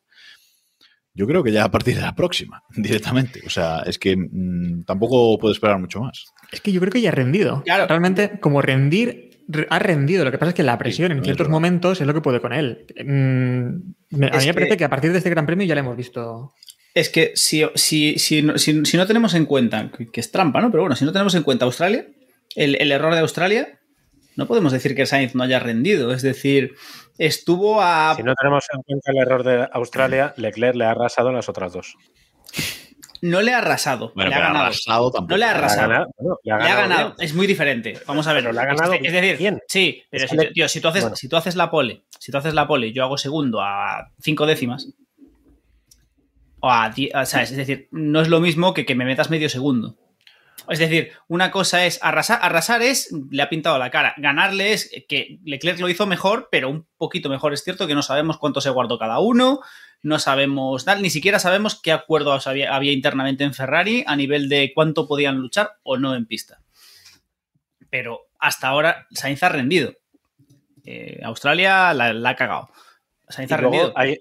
Yo creo que ya a partir de la próxima, *laughs* directamente. O sea, es que mm, tampoco puedo esperar mucho más. Es que yo creo que ya ha rendido. Claro. Realmente, como rendir, re- ha rendido. Lo que pasa es que la presión en ciertos momentos es lo que puede con él. Mm, Me- a mí me parece que- que a partir de este Gran Premio ya lo hemos visto. Es que si, si, si, no- si- si no tenemos en cuenta, que que es trampa, ¿no? Pero bueno, si no tenemos en cuenta Australia, el, el error de Australia, no podemos decir que Sainz no haya rendido. Es decir, estuvo a. Si no tenemos en cuenta el error de Australia, Leclerc le ha arrasado en las otras dos. No le ha arrasado. Bueno, le ha ganado. arrasado tampoco. No le ha Le ha arrasado. ganado, bueno, le ha Le ha ganado es muy diferente. Vamos a ver. Pero le ha ganado es, es decir, bien. sí, pero Es si, tío, si tú haces, bueno. si tú haces la pole, si tú haces la pole y yo hago segundo a cinco décimas, o a o sea, es decir, no es lo mismo que que me metas medio segundo. Es decir, una cosa es arrasar, arrasar es, le ha pintado la cara, ganarle es que Leclerc lo hizo mejor, pero un poquito mejor. Es cierto que no sabemos cuánto se guardó cada uno, no sabemos tal, ni siquiera sabemos qué acuerdos había, había internamente en Ferrari a nivel de cuánto podían luchar o no en pista. Pero hasta ahora Sainz ha rendido. Eh, Australia la, la ha cagado. Sainz Y ha rendido. hay,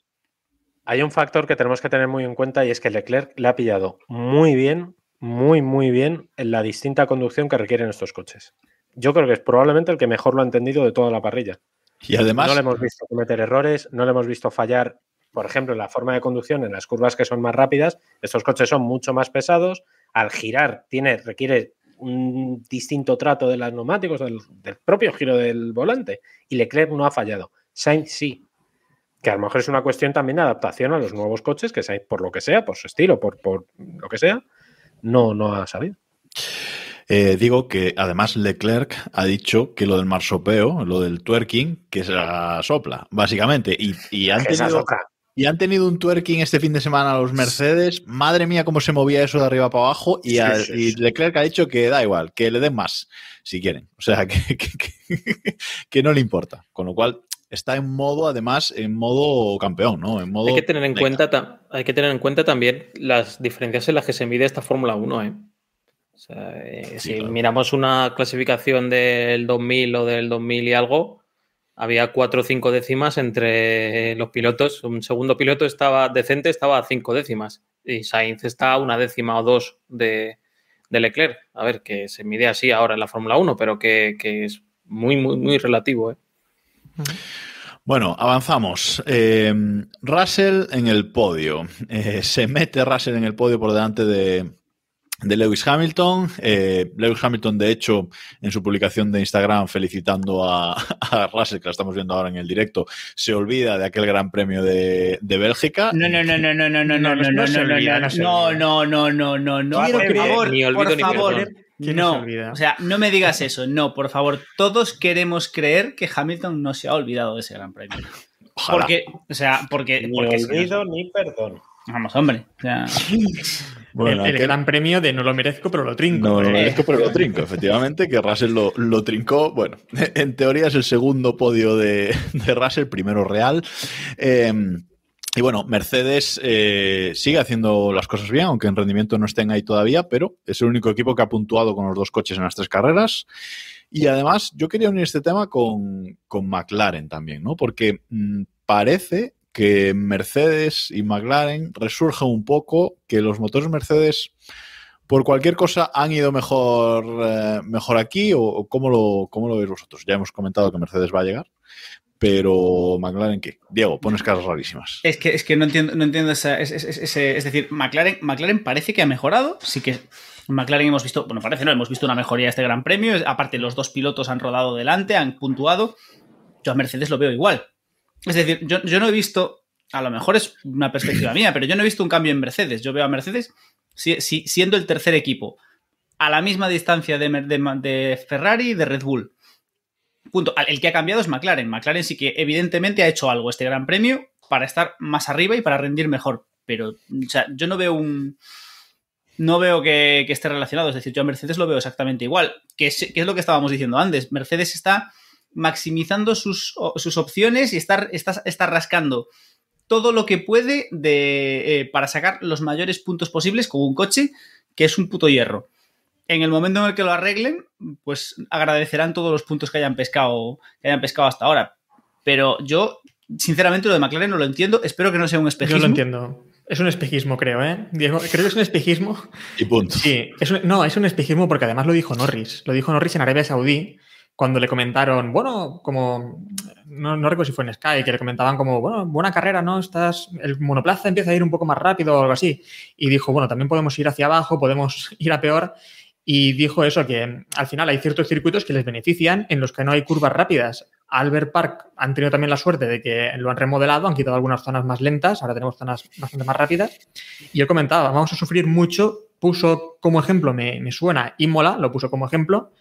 hay un factor que tenemos que tener muy en cuenta y es que Leclerc le ha pillado muy bien, muy, muy bien en la distinta conducción que requieren estos coches. Yo creo que es probablemente el que mejor lo ha entendido de toda la parrilla. Y además, No le hemos visto cometer errores, no le hemos visto fallar, por ejemplo, en la forma de conducción, en las curvas que son más rápidas. Estos coches son mucho más pesados. Al girar tiene, requiere un distinto trato de los neumáticos, del, del propio giro del volante. Y Leclerc no ha fallado. Sainz sí. Que a lo mejor es una cuestión también de adaptación a los nuevos coches, que Sainz, por lo que sea, por su estilo, por, por lo que sea, no, no ha sabido. eh, digo que además Leclerc ha dicho que lo del marsopeo, lo del twerking, que se la sopla, básicamente. Y, y han tenido, y han tenido un twerking este fin de semana los Mercedes. Madre mía, cómo se movía eso de arriba para abajo. Y, Sí, a- sí, y sí. Leclerc ha dicho que da igual, que le den más, si quieren. O sea, *laughs* que, que- que- que no le importa. Con lo cual, está en modo, además, en modo campeón, ¿no? En modo. Hay que tener en cuenta, ta- hay que tener en cuenta también las diferencias en las que se mide esta Fórmula 1, ¿eh? O sea, eh, Sí, si claro. miramos una clasificación del 2000 o del 2000 y algo, había cuatro o cinco décimas entre los pilotos. Un segundo piloto estaba decente, estaba a cinco décimas. Y Sainz está a una décima o dos de, de Leclerc. A ver, que se mide así ahora en la Fórmula 1, pero que, que es muy, muy, muy relativo, ¿eh? Bueno, avanzamos. Eh, Russell en el podio. Eh, se mete Russell en el podio por delante de, de Lewis Hamilton. Eh, Lewis Hamilton, de hecho, en su publicación de Instagram felicitando a, *laughs* a Russell, que la estamos viendo ahora en el directo, se olvida de aquel gran premio de, de Bélgica. No, no, no, no, no, no, no, no, No, no, no no, se no, olvida, no, no se no, olvida. no, no, no, no, no, Quiero por creer, favor, ni olvido por ni favor, perdón. ¿Quién no se no, olvida? o sea, no me digas eso, no, por favor, todos queremos creer que Hamilton no se ha olvidado de ese gran premio. Ojalá. Porque, o sea, porque, Ni porque olvido ni perdón. vamos, hombre, o sea, *laughs* Bueno, el, gran premio de no lo merezco, pero lo trinco. No, lo Eh, merezco, pero lo trinco, efectivamente, que Russell lo, lo trincó. Bueno, *laughs* en teoría es el segundo podio de, de Russell, primero real. Eh, y bueno, Mercedes eh, sigue haciendo las cosas bien, aunque en rendimiento no estén ahí todavía, pero es el único equipo que ha puntuado con los dos coches en las tres carreras. Y además, yo quería unir este tema con, con McLaren también, ¿no? Porque mm, parece que Mercedes y McLaren resurgen un poco, que los motores Mercedes por cualquier cosa han ido mejor, eh, mejor aquí o, o cómo, lo, cómo lo veis vosotros. Ya hemos comentado que Mercedes va a llegar, pero McLaren qué? Diego, pones caras rarísimas. es que, es que no entiendo, no entiendo esa, es, es- es- ese- es decir, McLaren, McLaren parece que ha mejorado, sí que McLaren hemos visto, bueno, parece no, hemos visto una mejoría este gran premio, aparte los dos pilotos han rodado delante, han puntuado, yo a Mercedes lo veo igual. Es decir, yo, yo no he visto, a lo mejor es una perspectiva *clears throat* mía, pero yo no he visto un cambio en Mercedes, yo veo a Mercedes si- si- siendo el tercer equipo, a la misma distancia de, de, de Ferrari y de Red Bull. Punto. El que ha cambiado es McLaren. McLaren sí que evidentemente ha hecho algo este gran premio para estar más arriba y para rendir mejor. Pero, o sea, yo no veo un. No veo que, esté relacionado. Es decir, yo a Mercedes lo veo exactamente igual. Que es, lo que estábamos diciendo antes. Mercedes está maximizando sus, sus opciones y está rascando todo lo que puede de, eh, para sacar los mayores puntos posibles con un coche que es un puto hierro en el momento en el que lo arreglen, pues agradecerán todos los puntos que hayan pescado, que hayan pescado hasta ahora. Pero yo, sinceramente, lo de McLaren no lo entiendo. Espero que no sea un Yo espejismo. lo entiendo. Es un espejismo, creo, ¿eh? Diego, creo que es un espejismo. Y punto. Sí, es un- no, es un espejismo porque además lo dijo Norris. Lo dijo Norris en Arabia Saudí, cuando le comentaron, bueno, como, no, no recuerdo si fue en Sky, que le comentaban como, bueno, buena carrera, ¿no? Estás, el monoplaza empieza a ir un poco más rápido o algo así. Y dijo, bueno, también podemos ir hacia abajo, podemos *laughs* ir a peor. Y dijo eso, que al final hay ciertos circuitos que les benefician en los que no hay curvas rápidas. Albert Park han tenido también la suerte de que lo han remodelado, han quitado algunas zonas más lentas, ahora tenemos zonas bastante más rápidas. Y él comentaba, vamos a sufrir mucho, puso como ejemplo, me, me suena Imola, lo puso como ejemplo,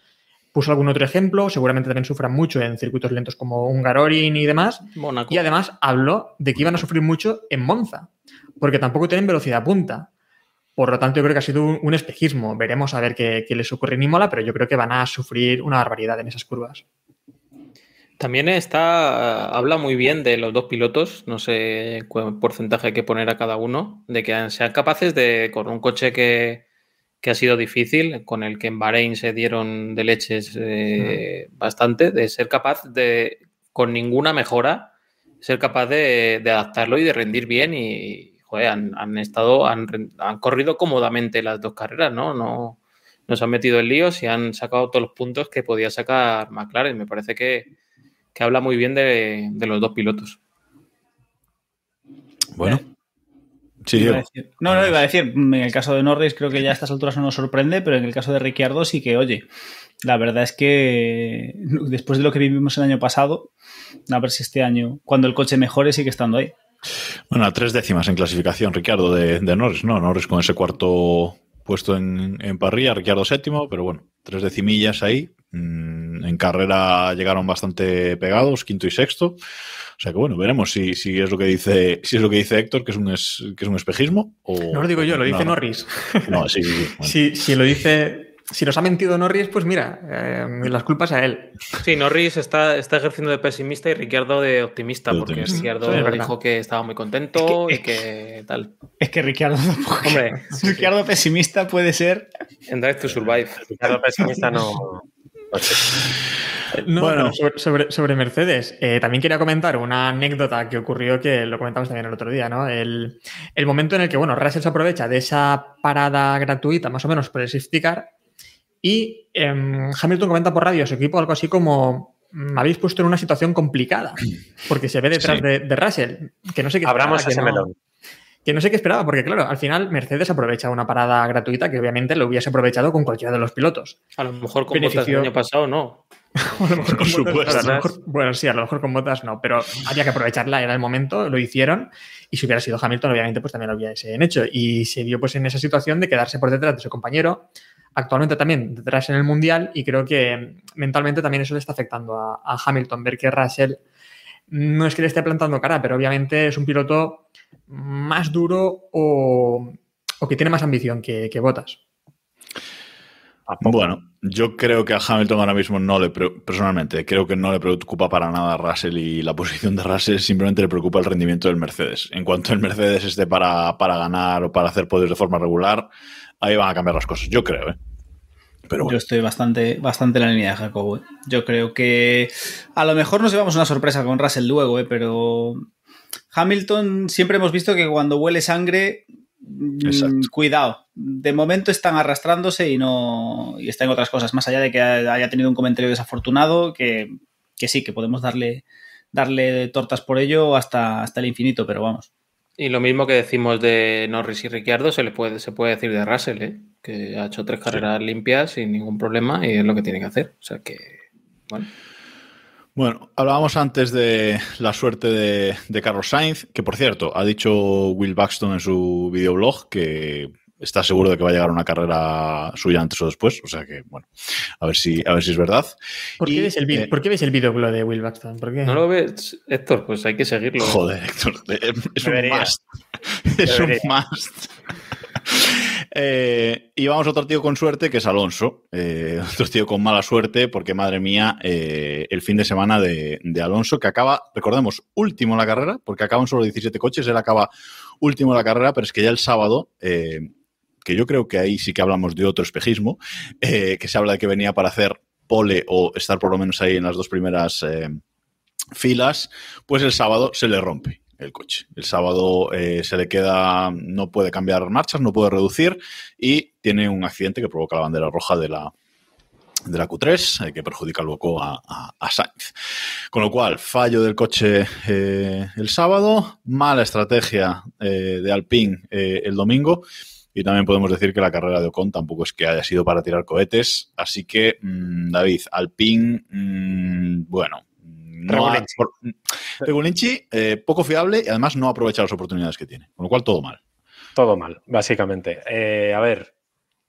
puso algún otro ejemplo, seguramente también sufran mucho en circuitos lentos como Hungaroring y demás. Mónaco. Y además habló de que iban a sufrir mucho en Monza, porque tampoco tienen velocidad punta. Por lo tanto, yo creo que ha sido un, un espejismo. Veremos a ver qué, qué, les ocurre en Imola, pero yo creo que van a sufrir una barbaridad en esas curvas. También está, habla muy bien de los dos pilotos, no sé cuál porcentaje hay que poner a cada uno, de que sean capaces de, con un coche que, que ha sido difícil, con el que en Bahrein se dieron de leches eh, mm. bastante, de ser capaz de, con ninguna mejora, ser capaz de, de adaptarlo y de rendir bien y, joder, han, han estado, han, han, corrido cómodamente las dos carreras, ¿no? No nos han metido en líos y han sacado todos los puntos que podía sacar McLaren. Me parece que, que habla muy bien de, de, los dos pilotos. Bueno. Sí, no, no, iba a decir, en el caso de Norris creo que ya a estas alturas no nos sorprende, pero en el caso de Ricciardo sí que, oye, la verdad es que *laughs* después de lo que vivimos el año pasado, a ver si este año, cuando el coche mejore, sigue estando ahí. Bueno, a tres décimas en clasificación, Ricardo, de, de Norris, ¿no? Norris con ese cuarto puesto en, en parrilla, Ricciardo séptimo, pero bueno, tres decimillas ahí. Mm, en carrera llegaron bastante pegados, quinto y sexto. O sea que bueno, veremos si, si es lo que dice, si es lo que dice Héctor, que es un es, que es un espejismo. O, no lo digo yo, lo dice no, Norris. No, sí, sí, sí. Bueno. *laughs* si, si lo dice si nos ha mentido Norris, pues mira, eh, las culpas a él. Sí, Norris está, está ejerciendo de pesimista y Ricciardo de optimista, de porque Ricciardo sí, dijo que estaba muy contento es que, y que tal. Es que Ricciardo Hombre, *laughs* Ricciardo pesimista puede ser. En Drive to Survive. Ricciardo pesimista no. No, bueno. sobre, sobre, sobre, Mercedes, eh, también quería comentar una anécdota que ocurrió que lo comentamos también el otro día, ¿no? El, el momento en el que, bueno, Russell se aprovecha de esa parada gratuita, más o menos por el safety car, y eh, Hamilton comenta por radio a su equipo algo así como me habéis puesto en una situación complicada, porque se ve detrás sí. de, de, Russell, que no sé qué Abramos ese no, melón. Que no sé qué esperaba, porque claro, al final Mercedes aprovecha una parada gratuita que obviamente lo hubiese aprovechado con cualquiera de los pilotos. A lo mejor con Beneficio... botas el año pasado no. *laughs* a lo mejor con botas, a lo mejor, bueno, sí, a lo mejor con botas no, pero había que aprovecharla, era el momento, lo hicieron, y si hubiera sido Hamilton, obviamente, pues también lo hubiesen hecho. Y se dio pues en esa situación de quedarse por detrás de su compañero, actualmente también detrás en el Mundial y creo que mentalmente también eso le está afectando a, a, Hamilton, ver que Russell no es que le esté plantando cara, pero obviamente es un piloto más duro o, o que tiene más ambición que, que Botas. Bueno, yo creo que a Hamilton ahora mismo no le, personalmente, creo que no le preocupa para nada a Russell y la posición de Russell, simplemente le preocupa el rendimiento del Mercedes. En cuanto el Mercedes esté para, para ganar o para hacer podios de forma regular, ahí van a cambiar las cosas, yo creo, ¿eh? Pero bueno. Yo estoy bastante, bastante en la línea de Jacobo. ¿eh? Yo creo que a lo mejor nos llevamos una sorpresa con Russell luego, ¿eh? pero Hamilton siempre hemos visto que cuando huele sangre, Exacto. cuidado. De momento están arrastrándose y no y está en otras cosas, más allá de que haya tenido un comentario desafortunado, que, que sí, que podemos darle, darle tortas por ello hasta, hasta el infinito, pero vamos. Y lo mismo que decimos de Norris y Ricciardo se le puede, se puede decir de Russell, ¿eh? que ha hecho tres carreras sí. limpias sin ningún problema y es lo que tiene que hacer. O sea que, bueno. Bueno, hablábamos antes de la suerte de, de, Carlos Sainz, que por cierto, ha dicho Will Buxton en su videoblog que está seguro de que va a llegar una carrera suya antes o después. O sea que, bueno, a ver si, a ver si es verdad. ¿Por qué, y, ves, el video, eh, ¿por qué ves el videoblog de Will Buxton? ¿Por qué? ¿No lo ves, Héctor? Pues hay que seguirlo. Joder, Héctor, es Debería. *laughs* un must. Es Debería. un must. Eh, y vamos a otro tío con suerte, que es Alonso. Eh, otro tío con mala suerte, porque madre mía, eh, el fin de semana de, de, Alonso, que acaba, recordemos, último en la carrera, porque acaban solo 17 coches, él acaba último en la carrera, pero es que ya el sábado, eh, que yo creo que ahí sí que hablamos de otro espejismo, eh, que se habla de que venía para hacer pole o estar por lo menos ahí en las dos primeras eh, filas, pues el sábado se le rompe el coche. El sábado eh, se le queda, no puede cambiar marchas, no puede reducir y tiene un accidente que provoca la bandera roja de la, de la Q3, eh, que perjudica luego a, a, Sainz. Con lo cual, fallo del coche el sábado, mala estrategia de Alpine el domingo. Y también podemos decir que la carrera de Ocon tampoco es que haya sido para tirar cohetes. Así que, mmm, David, Alpine, mmm, bueno, no ha, por, Regulinci, eh, poco fiable y además no aprovecha las oportunidades que tiene. Con lo cual, todo mal. Todo mal, básicamente. Eh, a ver,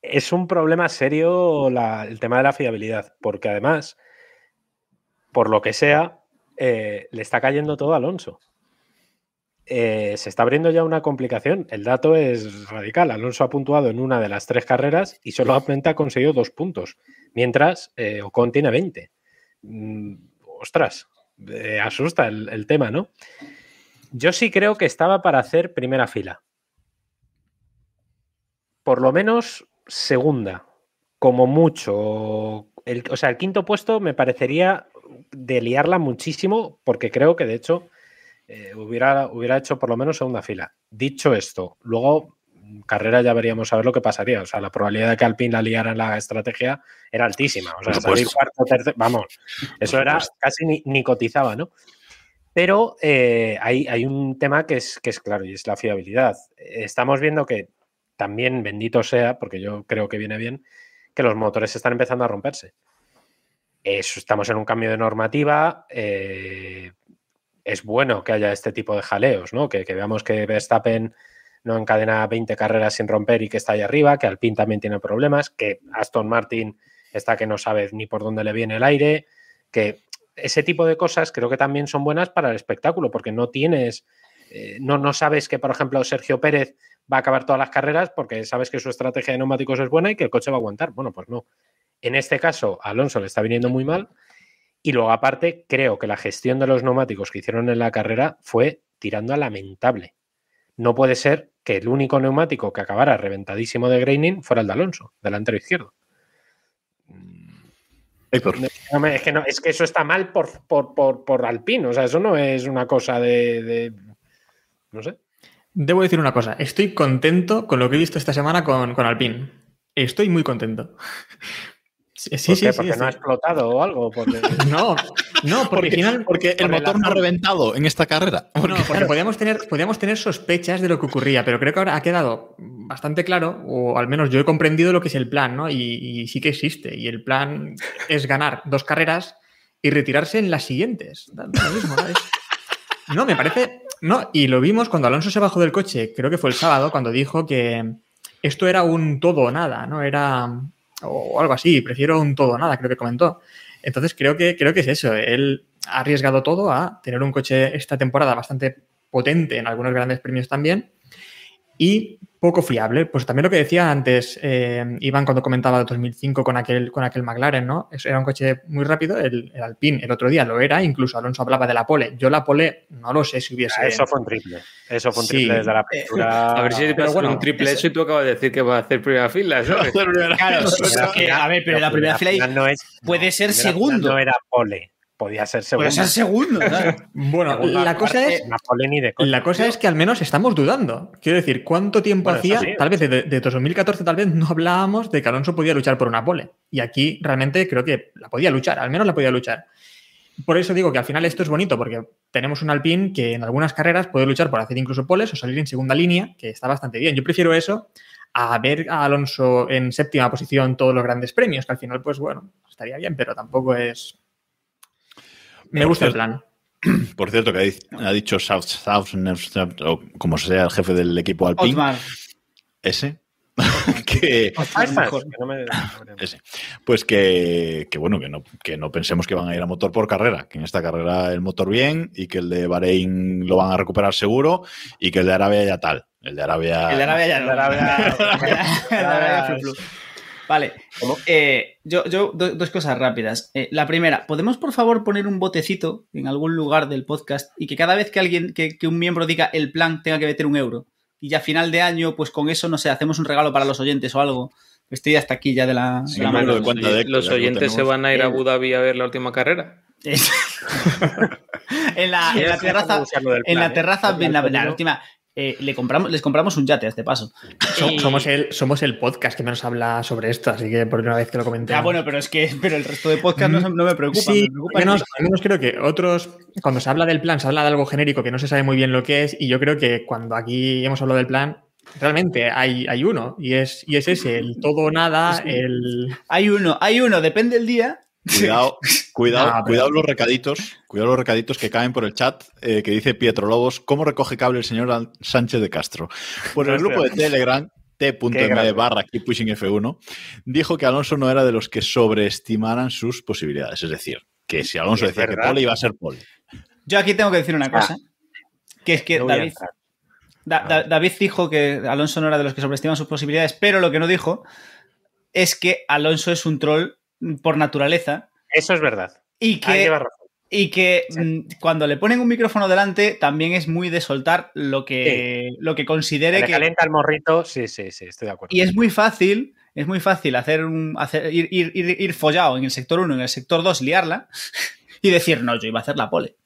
es un problema serio la, el tema de la fiabilidad, porque además, por lo que sea, eh, le está cayendo todo a Alonso. Eh, se está abriendo ya una complicación. El dato es radical. Alonso ha puntuado en una de las tres carreras y solamente ha conseguido dos puntos, mientras eh, Ocon tiene 20. Mm, ostras, eh, asusta el, el tema, ¿no? Yo sí creo que estaba para hacer primera fila. Por lo menos segunda, como mucho. El, o sea, el quinto puesto me parecería de liarla muchísimo, porque creo que de hecho eh, hubiera, hubiera hecho por lo menos segunda fila. Dicho esto, luego carrera ya veríamos a ver lo que pasaría. O sea, la probabilidad de que Alpine la liara en la estrategia era altísima. O sea, salir cuarto, tercero, vamos, eso era casi ni, ni cotizaba, ¿no? Pero eh, hay, hay, un tema que es, que es claro y es la fiabilidad. Estamos viendo que también, bendito sea, porque yo creo que viene bien, que los motores están empezando a romperse. Eso, estamos en un cambio de normativa. Eh, es bueno que haya este tipo de jaleos, ¿no? Que, veamos que Verstappen no encadena 20 carreras sin romper y que está ahí arriba, que Alpine también tiene problemas, que Aston Martin está que no sabe ni por dónde le viene el aire, que ese tipo de cosas creo que también son buenas para el espectáculo, porque no tienes, eh, no, no sabes que, por ejemplo, Sergio Pérez va a acabar todas las carreras porque sabes que su estrategia de neumáticos es buena y que el coche va a aguantar. Bueno, pues no. En este caso, Alonso le está viniendo muy mal. Y luego, aparte, creo que la gestión de los neumáticos que hicieron en la carrera fue tirando a lamentable. No puede ser que el único neumático que acabara reventadísimo de graining fuera el de Alonso, delantero izquierdo. Héctor. No, es, que no, es que eso está mal por, por, por, por Alpine. O sea, eso no es una cosa de, de. No sé. Debo decir una cosa. Estoy contento con lo que he visto esta semana con, con Alpine. Estoy muy contento. Sí, sí, ¿Por qué? sí, ¿Porque sí, no ha explotado o algo? Porque... *laughs* No, no, porque, porque, final, porque el motor no ha reventado en esta carrera. No, porque podíamos tener, podíamos tener sospechas de lo que ocurría, pero creo que ahora ha quedado bastante claro, o al menos yo he comprendido lo que es el plan, ¿no? Y, y sí que existe. Y el plan es ganar dos carreras y retirarse en las siguientes. Lo mismo, ¿no? Es... *laughs* no, me parece. No, y lo vimos cuando Alonso se bajó del coche, creo que fue el sábado, cuando dijo que esto era un todo o nada, ¿no? Era o algo así, prefiero un todo o nada, creo que comentó. Entonces creo que, creo que es eso, él ha arriesgado todo a tener un coche esta temporada bastante potente en algunos grandes premios también y poco fiable. Pues también lo que decía antes eh, Iván cuando comentaba de 2005 con aquel, con aquel McLaren, ¿no? Era un coche muy rápido, el, el, Alpine el otro día lo era, incluso Alonso hablaba de la pole. Yo la pole no lo sé si hubiese... Eso fue un triple, eso fue un triple sí. desde la apertura. A ver si te bueno, un triple eso y tú acabas de decir que va a hacer primera fila, ¿sabes? *laughs* claro, es que, a ver, pero la primera fila no es, puede no, ser segundo. No era pole podía ser segundo. Puede ser segundo, claro. *laughs* bueno, la cosa es. De la cosa es que al menos estamos dudando. Quiero decir, ¿cuánto tiempo bueno, hacía? Tal vez de, de, 2014, tal vez no hablábamos de que Alonso podía luchar por una pole. Y aquí realmente creo que la podía luchar, al menos la podía luchar. Por eso digo que al final esto es bonito, porque tenemos un Alpine que en algunas carreras puede luchar por hacer incluso poles o salir en segunda línea, que está bastante bien. Yo prefiero eso a ver a Alonso en séptima posición todos los grandes premios, que al final, pues bueno, estaría bien, pero tampoco es me gusta el plan. *clears throat* Por cierto, que ha dicho South, South, o como sea el jefe del equipo Alpine. Otmar. Ese. *laughs* que, ese. Pues que, que bueno, que no, que no pensemos que van a ir a motor por carrera, que en esta carrera el motor bien y que el de Bahrein lo van a recuperar seguro y que el de Arabia ya tal. El de Arabia. El de Arabia ya. *laughs* El de Arabia. *laughs* el de Arabia Vale. Eh, yo, yo do, dos cosas rápidas. Eh, la primera, ¿podemos por favor poner un botecito en algún lugar del podcast y que cada vez que alguien, que, que, un miembro diga el plan tenga que meter un euro? Y ya a final de año, pues con eso, no sé, hacemos un regalo para los oyentes o algo. Estoy hasta aquí ya de la. Sí, de la mano. Los, de los oyentes se van a ir a Abu Dhabi a ver la última carrera. *laughs* en la, en la terraza, en la terraza, en la, la última, eh, le compramos, les compramos un yate a este paso. So- Y- somos, el, somos el podcast que menos habla sobre esto, así que por una vez que lo comenté. Ya, bueno, pero es que pero el resto de podcast no, no me preocupa. Sí, me preocupa al menos, al menos creo que otros, cuando se habla del plan, se habla de algo genérico que no se sabe muy bien lo que es, y yo creo que cuando aquí hemos hablado del plan, realmente hay, hay uno, y es, y es ese, el todo o nada, el... Hay uno, hay uno, depende del día. Cuidado, cuidado, cuidado los recaditos, cuidado los recaditos que caen por el chat, eh, que dice Pietro Lobos, ¿cómo recoge cable el señor Sánchez de Castro? Pues el grupo de Telegram, t.m barra Keep Pushing F1, dijo que Alonso no era de los que sobreestimaran sus posibilidades. Es decir, que si Alonso ¿Es decía que pole iba a ser pole. Yo aquí tengo que decir una Ah. cosa. Que es que No David. Da- Da- David dijo que Alonso no era de los que sobreestiman sus posibilidades, pero lo que no dijo es que Alonso es un troll por naturaleza Eso es verdad. y Ahí que, lleva razón. y que Sí. mm, cuando le ponen un micrófono delante también es muy de soltar lo que, lo que considere Le que... calienta el morrito, sí, sí, sí, estoy de acuerdo. Y es muy fácil, es muy fácil hacer un, hacer, ir, ir, ir, ir follado en el sector 1, en el sector 2, liarla *laughs* y decir, no, yo iba a hacer la pole.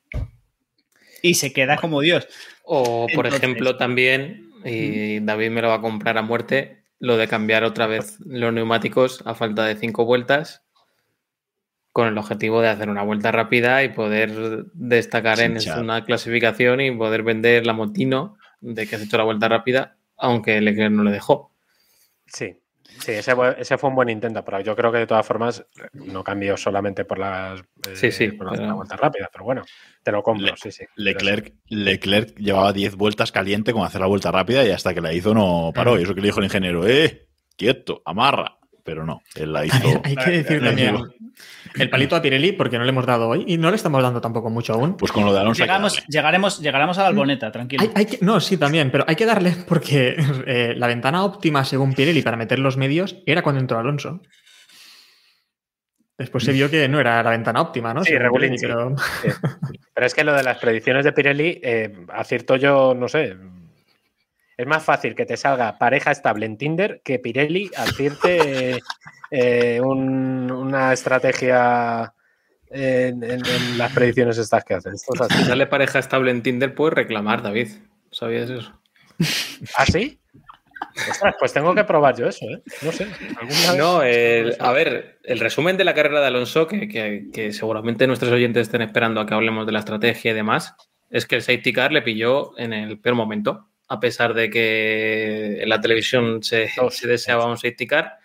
Y se queda como Dios. O, por Entonces- ejemplo, también, y David me lo va a comprar a muerte, lo de cambiar otra vez los neumáticos a falta de cinco vueltas, con el objetivo de hacer una vuelta rápida y poder destacar en una clasificación y poder vender la motino de que has hecho la vuelta rápida, aunque Leclerc no le dejó. Sí, sí, ese, fue- ese fue un buen intento, pero yo creo que de todas formas no cambió solamente por las, eh, Sí, sí, por pero- vueltas rápidas, pero bueno, te lo compro, Le- sí, sí. Leclerc, Leclerc llevaba 10 vueltas caliente con hacer la vuelta rápida y hasta que la hizo no paró. Y eso que le dijo el ingeniero, ¡eh! Quieto, amarra. Pero no, él la hizo. Hay que decir también el palito a Pirelli, porque no le hemos dado hoy, y no le estamos dando tampoco mucho aún. Pues con lo de Alonso. Llegamos, llegaremos, llegaremos a la alboneta, tranquilo. Hay, hay que, no, sí, también, pero hay que darle *laughs* porque eh, la ventana óptima, según Pirelli, para meter los medios era cuando entró Alonso. Después se vio que no era la ventana óptima, ¿no? Sí, Pirelli, pero- Pero es que lo de las predicciones de Pirelli, eh, acierto yo, no sé. Es más fácil que te salga pareja estable en Tinder que Pirelli acierte eh, un- una estrategia en, en- en las predicciones estas que hacen. Esto es así. Si sale pareja estable en Tinder, puedes reclamar, David. ¿Sabías eso? ¿Ah, sí? Ostras, pues tengo que probar yo eso, ¿eh? No sé. No, el- a ver, el resumen de la carrera de Alonso, que, que- que seguramente nuestros oyentes estén esperando a que hablemos de la estrategia y demás, es que el safety car le pilló en el peor momento, a pesar de que en la televisión se, se deseaba un safety car.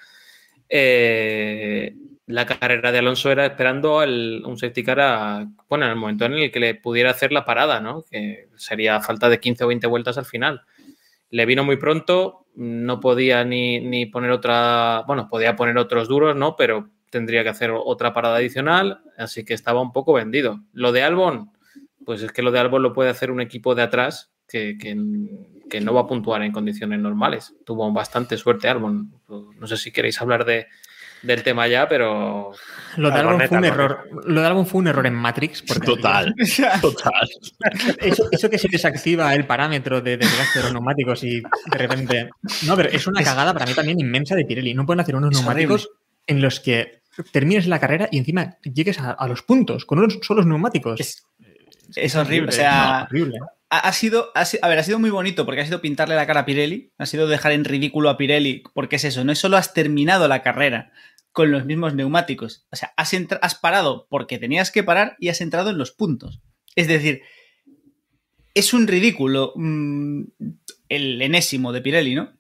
eh, la carrera de Alonso era esperando un safety car a- bueno, en el momento en el que le pudiera hacer la parada, ¿no? Que sería falta de 15 o 20 vueltas al final. Le vino muy pronto, no podía ni, ni poner otra, bueno, podía poner otros duros, ¿no? Pero tendría que hacer otra parada adicional, así que estaba un poco vendido. Lo de Albon, pues es que lo de Albon lo puede hacer un equipo de atrás que, que- que no va a puntuar en condiciones normales. Tuvo bastante suerte Albon. No sé si queréis hablar de, del tema ya, pero Lo de Albon fue un error. Lo de Albon fue un error en Matrix. Porque Total, *laughs* total. Eso, eso que se desactiva el parámetro de desgaste de los neumáticos y de repente. No, pero es una cagada para mí también inmensa de Pirelli. No pueden hacer unos Es neumáticos en los que termines la carrera y encima llegues a, a los puntos con unos solos neumáticos. Es- Es horrible, o sea, No, horrible. Ha, sido, a ver, ha sido muy bonito porque ha sido pintarle la cara a Pirelli, ha sido dejar en ridículo a Pirelli, porque es eso, no es solo has terminado la carrera con los mismos neumáticos, o sea, has, has parado porque tenías que parar y has entrado en los puntos. Es decir, es un ridículo mm, el enésimo de Pirelli, ¿no?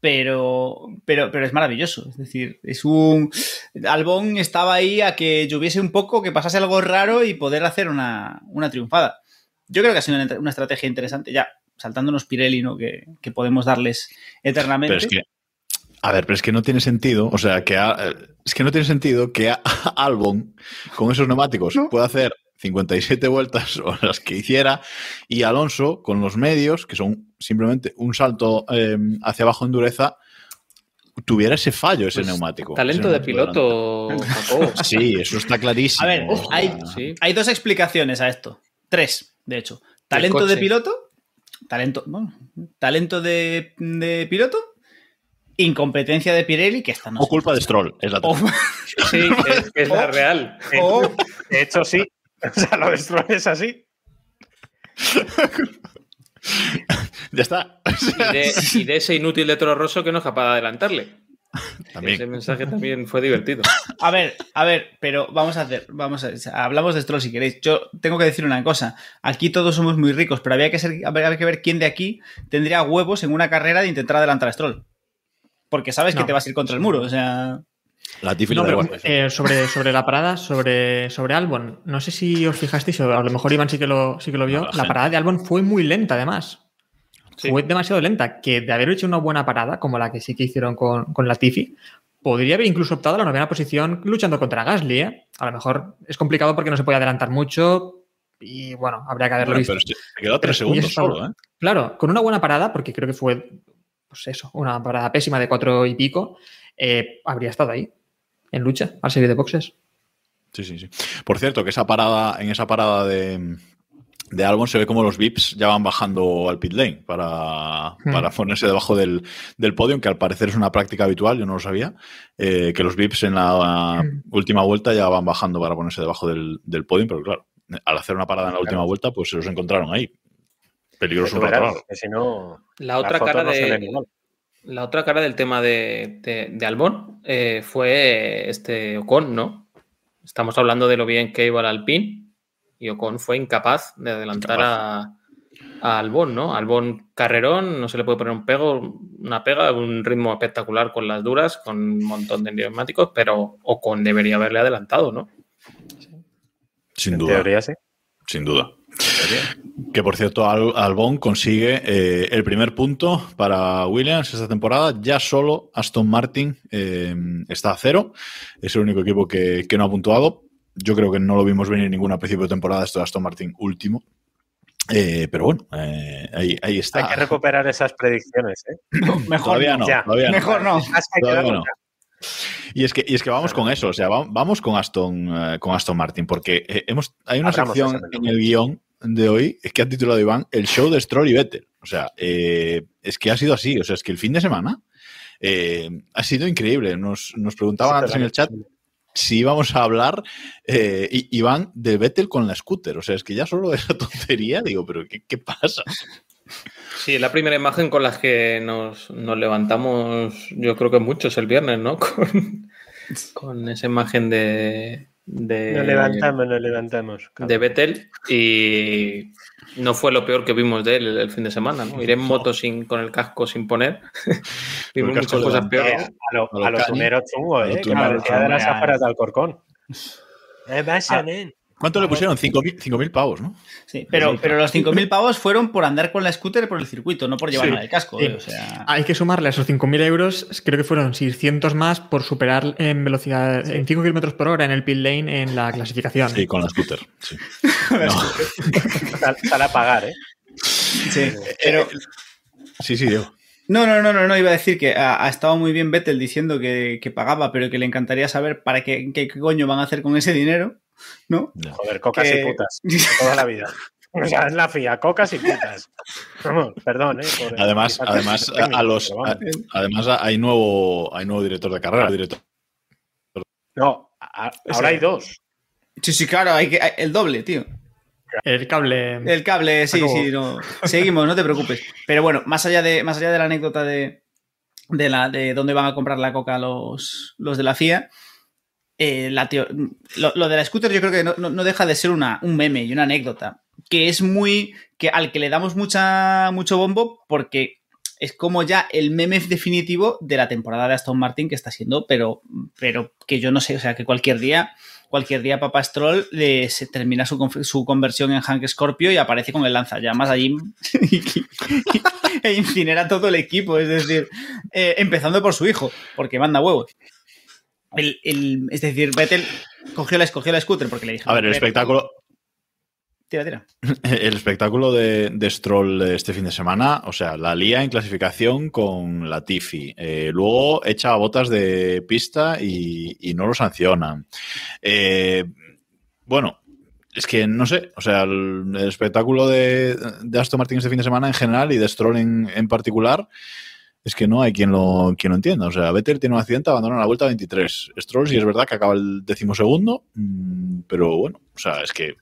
Pero, pero, pero es maravilloso. Es decir, es un. Albón estaba ahí a que lloviese un poco, que pasase algo raro y poder hacer una, una triunfada. Yo creo que ha sido una, una estrategia interesante, ya saltándonos Pirelli, ¿no? Que, que podemos darles eternamente. Pero es que. A ver, pero es que no tiene sentido. O sea, que a- es que no tiene sentido que a- *laughs* Albon, con esos neumáticos, pueda hacer 57 vueltas *laughs* o las que hiciera, y Alonso, con los medios, que son simplemente un salto eh, hacia abajo en dureza, tuviera ese fallo, ese Pues, neumático. talento ese de piloto, delante. Sí, eso está clarísimo. A ver, Sí. Hay dos explicaciones a esto. Tres, de hecho. Talento de piloto. Talento, bueno, talento de, de piloto. Incompetencia de Pirelli, que esta no O sé. culpa de Stroll, es la O- *laughs* Sí, *laughs* es la real. o- *laughs* De hecho, sí. O sea, lo de Stroll es así. Ya está. Y de, y de ese inútil de Toro Rosso que no es capaz de adelantarle. También. Ese mensaje también fue divertido. *laughs* A ver, a ver, pero vamos a hacer, vamos a, hablamos de Stroll si queréis. Yo tengo que decir una cosa. Aquí todos somos muy ricos, pero había que ser, había que ver quién de aquí tendría huevos en una carrera de intentar adelantar a Stroll. Porque sabes que te vas a ir contra el muro, o sea. La No, pero, eh, sobre, sobre la parada, sobre, sobre Albon, no sé si os fijasteis, o a lo mejor Iván sí que lo, sí que lo vio. La parada de Albon fue muy lenta, además. Sí. Fue demasiado lenta, que de haber hecho una buena parada, como la que sí que hicieron con, con Latifi, podría haber incluso optado a la novena posición luchando contra Gasly. ¿eh? A lo mejor es complicado porque no se puede adelantar mucho y bueno, habría que haberlo Bueno, visto. pero se quedó tres segundos solo. ¿eh? Claro, con una buena parada, porque creo que fue, pues eso, una parada pésima de cuatro y pico, eh, habría estado ahí, en lucha, al salir de boxes. Sí, sí, sí. Por cierto, que esa parada, en esa parada de, de Albon se ve como los VIPs ya van bajando al pit lane para, Hmm. para ponerse debajo del, del podio, que al parecer es una práctica habitual, yo no lo sabía, eh, que los VIPs en la Hmm. última vuelta ya van bajando para ponerse debajo del, del podio, pero claro, al hacer una parada en la última vuelta, pues se los encontraron ahí. Peligroso Tú un rato verás, que si no, La otra cara no de. La otra cara del tema de, de, de Albon eh, fue este Ocon, ¿no? Estamos hablando de lo bien que iba el Alpine y Ocon fue incapaz de adelantar a, a Albon, ¿no? Albon carrerón, no se le puede poner un pego, una pega, un ritmo espectacular con las duras, con un montón de neumáticos, pero Ocon debería haberle adelantado, ¿no? Sin En duda. teoría sí. Sin duda. Que por cierto, Al- Albon consigue eh, el primer punto para Williams esta temporada. Ya solo Aston Martin eh, está a cero. Es el único equipo que, que no ha puntuado. Yo creo que no lo vimos venir ningún a principio de temporada. Esto de Aston Martin último. Eh, pero bueno, eh, ahí, ahí está. Hay que recuperar esas predicciones, ¿eh? *coughs* Mejor Todavía no. Ya. todavía. Mejor no. Y es que, y es que vamos con eso, o sea, va- vamos con Aston, eh, con Aston Martin, porque hemos, hay una sección en el guion de hoy que ha titulado Iván El show de Stroll y Vettel. O sea, eh, es que ha sido así, o sea, es que el fin de semana eh, ha sido increíble. Nos, nos preguntaban Sí, antes en el chat si íbamos a hablar, eh, Iván, de Vettel con la scooter. O sea, es que ya solo esa *laughs* tontería, digo, pero ¿qué, pasa? Sí, la primera imagen con la que nos, nos levantamos, yo creo que muchos el viernes, ¿no? *laughs* Con, con esa imagen de, de, Nos levantamos, nos levantamos. de Vettel y no fue lo peor que vimos de él el, el fin de semana, ¿no? Ir en moto sin, con el casco sin poner. *laughs* Vimos muchas cosas levantado. Eh, peores. a lo, A lo a los tuneros chungos, ¿eh? Que parecía de las afueras de Alcorcón. ¿Qué pasa, Ah. ¿Cuánto le pusieron? 5.000 pavos, ¿no? Sí, pero, pero los 5.000 pavos fueron por andar con la scooter por el circuito, no por llevar Sí. el casco. Sí. eh, O sea, Hay que sumarle a esos 5.000 euros, creo que fueron 600 más por superar en velocidad, en 5 km por hora en el pit lane en la clasificación. Sí, con la scooter. Sí. *laughs* No. Sal, *laughs* sal a pagar, ¿eh? sí. Pero, Sí, sí, Diego. No, no, no, no, no, iba a decir que ha, ha estado muy bien Vettel diciendo que, que pagaba, pero que le encantaría saber para qué, qué coño van a hacer con ese dinero, ¿no? Joder, cocas Que- y putas. *laughs* Toda la vida. O sea, es la FIA, cocas y putas. Vamos, perdón, ¿eh? por Además, además, técnico, a los, a- además hay nuevo, hay nuevo director de carrera, director. No, a- ahora hay dos. Sí, sí, claro, hay que, hay- el doble, tío. El cable. El cable, sí, sí, no. Seguimos, no te preocupes. Pero bueno, más allá de, más allá de la anécdota de, de, la, de dónde van a comprar la coca los, los de la FIA, eh, lo, de la scooter yo creo que no, deja de ser una, un meme y una anécdota que es muy. que al que le damos mucha, mucho bombo porque es como ya el meme definitivo de la temporada de Aston Martin que está siendo, pero, pero que yo no sé, o sea, que cualquier día cualquier día Papa Stroll le- se termina su, su conversión en Hank Scorpio y aparece con el lanzallamas allí *laughs* e incinera todo el equipo. Es decir, eh, empezando por su hijo, porque manda huevos. El- el- es decir, Vettel cogió la, escogió la scooter porque le dijeron. A ver, el "Vettel, espectáculo, Tira, tira. *laughs* el espectáculo de, de Stroll este fin de semana, o sea, la lía en clasificación con la Tiffy. Eh, luego echa botas de pista y, y no lo sancionan. Eh, bueno, es que no sé, o sea, el, el espectáculo de, de Aston Martin este fin de semana en general y de Stroll en, en particular. Es que no hay quien lo, quien lo entienda. O sea, Vettel tiene un accidente, abandona la vuelta 23. Stroll sí es verdad que acaba el decimosegundo, mm, pero bueno, o sea, es que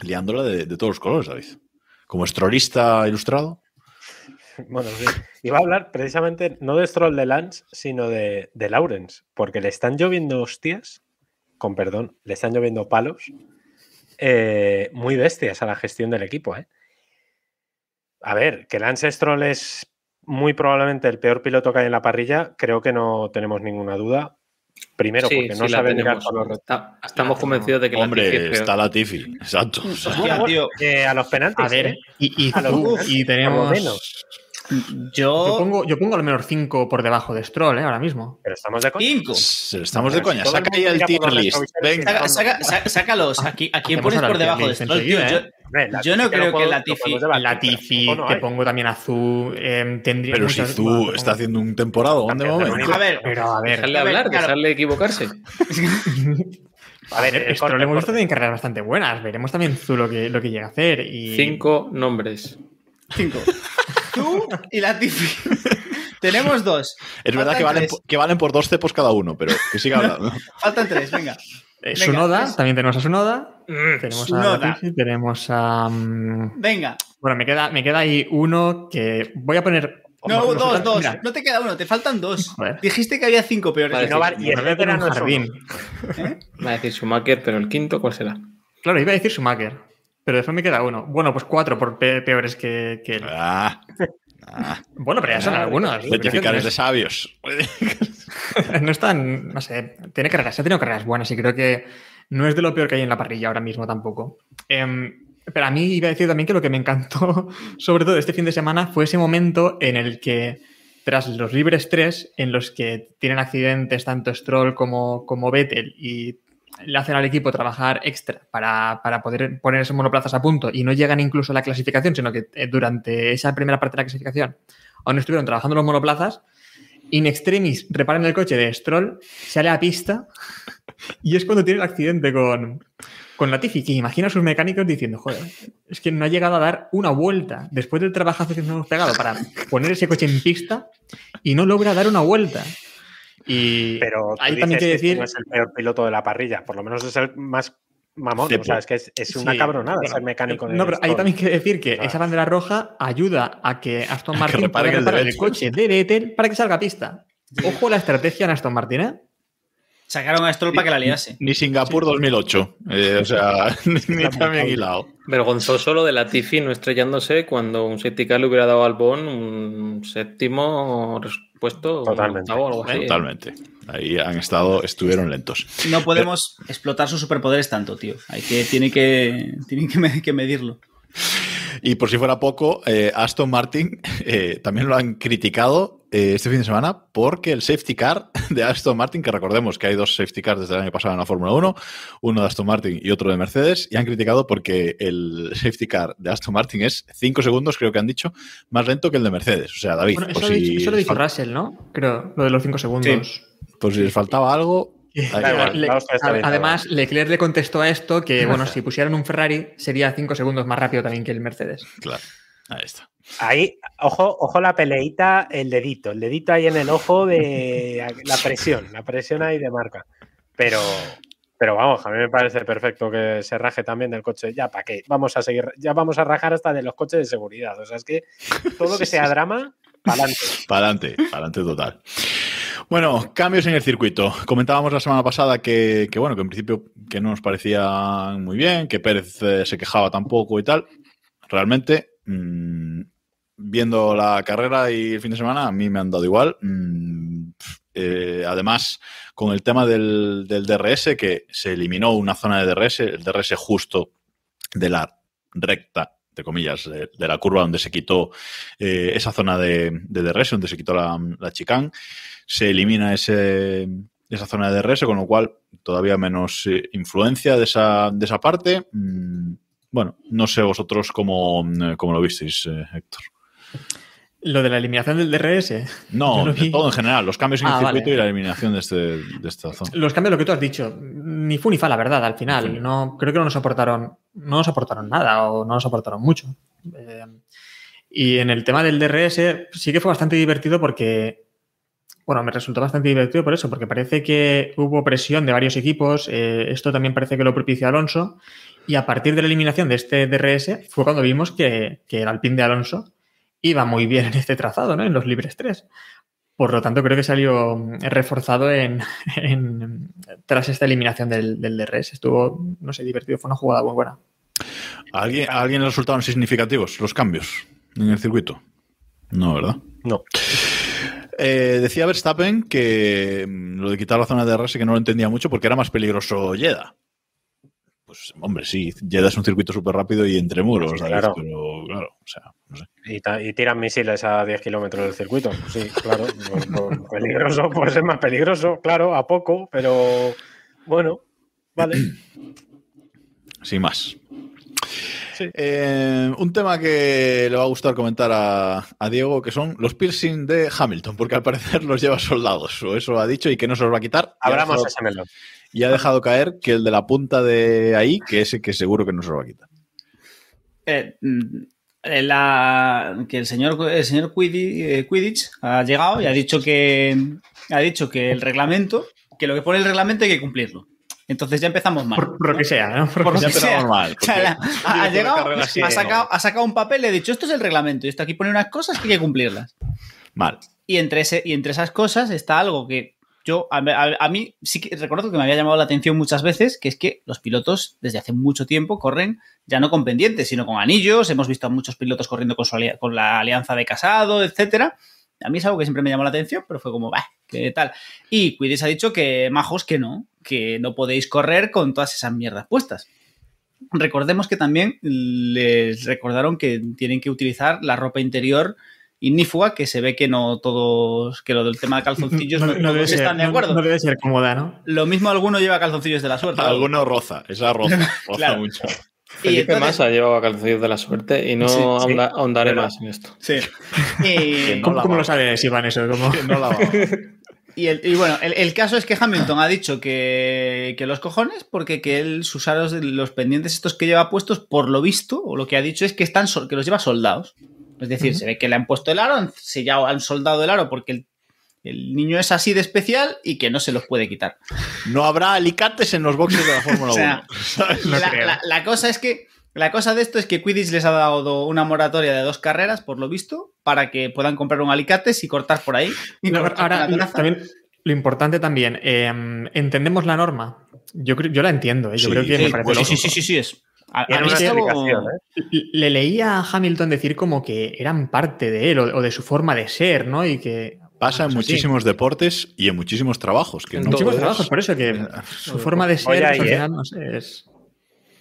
liándola de, de todos los colores, David. Como estrolista ilustrado. *laughs* Bueno, sí. Iba a hablar precisamente no de Stroll de Lance, sino de, de Lawrence, porque le están lloviendo hostias, con perdón, le están lloviendo palos eh, muy bestias a la gestión del equipo. ¿eh? A ver, que Lance Stroll es muy probablemente el peor piloto que hay en la parrilla, creo que no tenemos ninguna duda. Primero, Sí, porque no sí sabe mirar por los Está- estamos convencidos de que la Latifi Hombre, es está Latifi. Exacto. Hostia, tío. Eh, a los penaltis. A ver, ¿eh? y, A tenemos. menos. Yo Yo. pongo, yo pongo al menos 5 por debajo de Stroll, ¿eh? Ahora mismo. Pero estamos de coña. Cinco. estamos de coña. Saca ahí el tier list. retrovisores Venga. Saca- saca- sa- sácalos. Aquí, ¿A quién Hacemos pones por debajo de Stroll, tío? Yo, ¿eh? Hombre, yo no creo que Latifi, no te pongo también a Zu, eh, tendría Pero si bueno, está haciendo un temporada de Pero momento. A ver, Pero a ver, Dejarle A ver, hablar, dejarle equivocarse. A ver, el Stroll hemos visto también carreras bastante buenas. Veremos también Zu lo que, lo que llega a hacer. Y... Cinco nombres. cinco. *laughs* Tú y la Tifi. Tenemos dos. Es verdad valen, que valen por dos cepos cada uno, pero que siga hablando. *laughs* Faltan tres, venga. Eh, Venga, Sunoda, pues- también tenemos a Sunoda. Mm, Tenemos a Latifi, tenemos a. mm, Venga. Bueno, me queda, me queda ahí uno que voy a poner. No, dos, dos. mira, No te queda uno, te faltan dos. Dijiste que había cinco peores. Vale, no y me el voy a poner un veterano es jardín. uno. Va a decir Schumacher, pero el quinto, ¿cuál será? Claro, iba a decir Schumacher. Pero después me queda uno. Bueno, pues cuatro por pe- peores que, que él. Ah, ah, Bueno, pero ya son Ah, algunos. certificar de sabios. es- *laughs* no están, no sé, tiene carreras, ha tenido carreras buenas y creo que no es de lo peor que hay en la parrilla ahora mismo tampoco. Em, pero a mí iba a decir también que lo que me encantó, *laughs* sobre todo este fin de semana, fue ese momento en el que, tras los libres tres, en los que tienen accidentes tanto Stroll como, como Vettel y le hacen al equipo trabajar extra para, para poder poner esos monoplazas a punto y no llegan incluso a la clasificación, sino que eh, durante esa primera parte de la clasificación aún estuvieron trabajando los monoplazas. In extremis reparan el coche de Stroll, sale a pista y es cuando tiene el accidente con, con Latifi, que imagina a sus mecánicos diciendo, joder, es que no ha llegado a dar una vuelta después del trabajazo que nos hemos pegado para poner ese coche en pista y no logra dar una vuelta. Y Pero ahí también que quiere decir... no es el peor piloto de la parrilla, por lo menos es el más mamón. Cepo. O sea, es que es, es una Sí, cabronada ser mecánico de No, pero ahí también quiere decir que esa bandera roja ayuda a que *laughs* Aston que Martin pueda el reparar el, derecho. coche de Vettel para que salga a pista. Ojo la estrategia en Aston Martin, ¿eh? Sacaron a Stroll para que la liase. Ni Singapur 2008. Eh, o sea, *laughs* ni también hilado. Vergonzoso lo de Latifi no estrellándose cuando un safety car le hubiera dado al Albon un séptimo puesto, un Totalmente. octavo o algo así. Totalmente. Ahí han estado, estuvieron lentos. No podemos explotar sus superpoderes tanto, tío. Hay que, tiene que, tienen que, me- que medirlo. Y por si fuera poco, eh, Aston Martin *laughs* eh, también lo han criticado eh, este fin de semana porque el safety car de Aston Martin, que recordemos que hay dos safety cars desde el año pasado en la Fórmula 1, uno de Aston Martin y otro de Mercedes, y han criticado porque el safety car de Aston Martin es 5 segundos, creo que han dicho, más lento que el de Mercedes. O sea, David, Bueno, por, eso, lo, si, dice- eso lo dice fal- Russell, ¿no? Creo, lo de los 5 segundos. por si les faltaba algo. Le- además, Leclerc le contestó a esto que, *laughs* bueno, si pusieran un Ferrari sería 5 segundos más rápido también que el Mercedes. Claro, ahí está. Ahí, ojo, ojo la peleita, el dedito, el dedito ahí en el ojo de *laughs* la presión, la presión ahí de marca. Pero, pero vamos, a mí me parece perfecto que se raje también del coche. Ya, ¿para qué? Vamos a seguir, ya vamos a rajar hasta de los coches de seguridad. O sea, es que todo lo que *laughs* sea drama, para adelante. Para adelante, para adelante total. Bueno, cambios en el circuito. Comentábamos la semana pasada que, que, bueno, que en principio que no nos parecía muy bien, que Pérez eh, se quejaba tampoco y tal. Realmente, mm, viendo la carrera y el fin de semana, a mí me han dado igual. Mm, eh, además, con el tema del, del DRS, que se eliminó una zona de DRS, el DRS justo de la recta, de comillas, de, la curva donde se quitó eh, esa zona de, DRS, donde se quitó la, chicane, se elimina ese, esa zona de DRS, con lo cual todavía menos eh, influencia de esa, de esa parte. Mm, bueno, no sé vosotros cómo, cómo lo visteis, Héctor. Lo de la eliminación del DRS. No, todo en general, los cambios en Ah, el circuito vale. y la eliminación de, este, de esta zona. Los cambios, lo que tú has dicho, ni fu ni fa, la verdad, al final. No, creo que no nos aportaron, no nos aportaron nada o no nos aportaron mucho. Eh, y en el tema del DRS sí que fue bastante divertido porque, bueno, me resultó bastante divertido por eso, porque parece que hubo presión de varios equipos. eh, esto también parece que lo propició Alonso. Y a partir de la eliminación de este DRS fue cuando vimos que, que el Alpine de Alonso iba muy bien en este trazado, ¿no? En los libres 3. Por lo tanto, creo que salió mm, reforzado en, *laughs* en- tras esta eliminación del, del DRS. Estuvo, no sé, divertido. Fue una jugada muy buena. ¿A alguien, a alguien le resultaron significativos los cambios en el circuito? No, ¿verdad? No. Eh, decía Verstappen que mm, lo de quitar la zona de DRS que no lo entendía mucho porque era más peligroso Jeddah. Pues, hombre, sí, Jeddah es un circuito súper rápido y entre muros, Sí, claro. pero claro, o sea, no sé. Y, y tiran misiles a 10 kilómetros del circuito. Sí, claro. *laughs* Pues, pues, peligroso, pues es más peligroso, claro, a poco, pero bueno, vale. *clears throat* Sin más. Sí. Eh, un tema que le va a gustar comentar a, a Diego, que son los piercing de Hamilton, porque al parecer los lleva soldados, o eso ha dicho, y que no se los va a quitar. Abramos ese melón. Y ha dejado caer que el de la punta de ahí, que ese que seguro que no se lo va a quitar. Eh, mm, eh, la- que el señor, el señor Quidditch, eh, Quidditch ha llegado y ha dicho que ha dicho que el reglamento, que lo que pone el reglamento hay que cumplirlo. Entonces ya empezamos mal. Por, por lo que sea, ¿no? Por- Por lo Ya que sea. empezamos mal, O sea, la- porque- ha, llegado, ha, sacado, ha sacado un papel y ha dicho esto es el reglamento y esto aquí pone unas cosas que hay que cumplirlas. Mal. Y entre, ese, y entre esas cosas está algo que yo, a, mí sí que recuerdo que me había llamado la atención muchas veces, que es que los pilotos desde hace mucho tiempo corren ya no con pendientes, sino con anillos. Hemos visto a muchos pilotos corriendo con, su con la alianza de casado, etcétera. A mí es algo que siempre me llamó la atención, pero fue como, bah, ¿qué tal? Y Quidditch ha dicho que, majos, que no, que no podéis correr con todas esas mierdas puestas. Recordemos que también les recordaron que tienen que utilizar la ropa interior ignífuga, que se ve que no todos, que lo del tema de calzoncillos *laughs* no, no todos ser, están de acuerdo. no debe ser cómoda, ¿no? Lo mismo alguno lleva calzoncillos de la suerte. Alguno roza, esa roza, *laughs* roza Claro. mucho. Y Felipe entonces- Massa llevaba calzoncillos de la suerte y no Sí, sí. ahonda- ahondaré Verdad. más en esto. Sí. *laughs* Y, ¿Cómo, cómo lo sabes, Iván, eso? ¿Cómo? Que no la va. y el- y bueno, el, el caso es que Hamilton ha dicho que, que los cojones, porque que él, sus aros, de los pendientes estos que lleva puestos, por lo visto, o lo que ha dicho es que están que los lleva soldados. Es decir, se ve que le han puesto el aro, han sellado, han soldado el aro porque el, el niño es así de especial y que no se los puede quitar. No habrá alicates en los boxes de la Fórmula O sea, 1. *laughs* ¿sabes? No la, creo. la- la cosa es que la cosa de esto es que Quidditch les ha dado una moratoria de dos carreras, por lo visto, para que puedan comprar un alicates y cortar por ahí. Y No, cortar ahora, la también, lo importante también, eh, ¿entendemos la norma? Yo, la entiendo, ¿eh? yo Sí, creo que sí, me parece pues sí, lógico. sí, sí, sí, sí es. A- a Tiene mí una esto- explicación, ¿eh? Le leía a Hamilton decir como que eran parte de él o, o de su forma de ser, ¿no? Y que Pasa en Pues sí. muchísimos deportes y en muchísimos trabajos. Que En no muchísimos todos. trabajos, por eso que su forma de ser, pues, al ¿eh? final, no sé, es...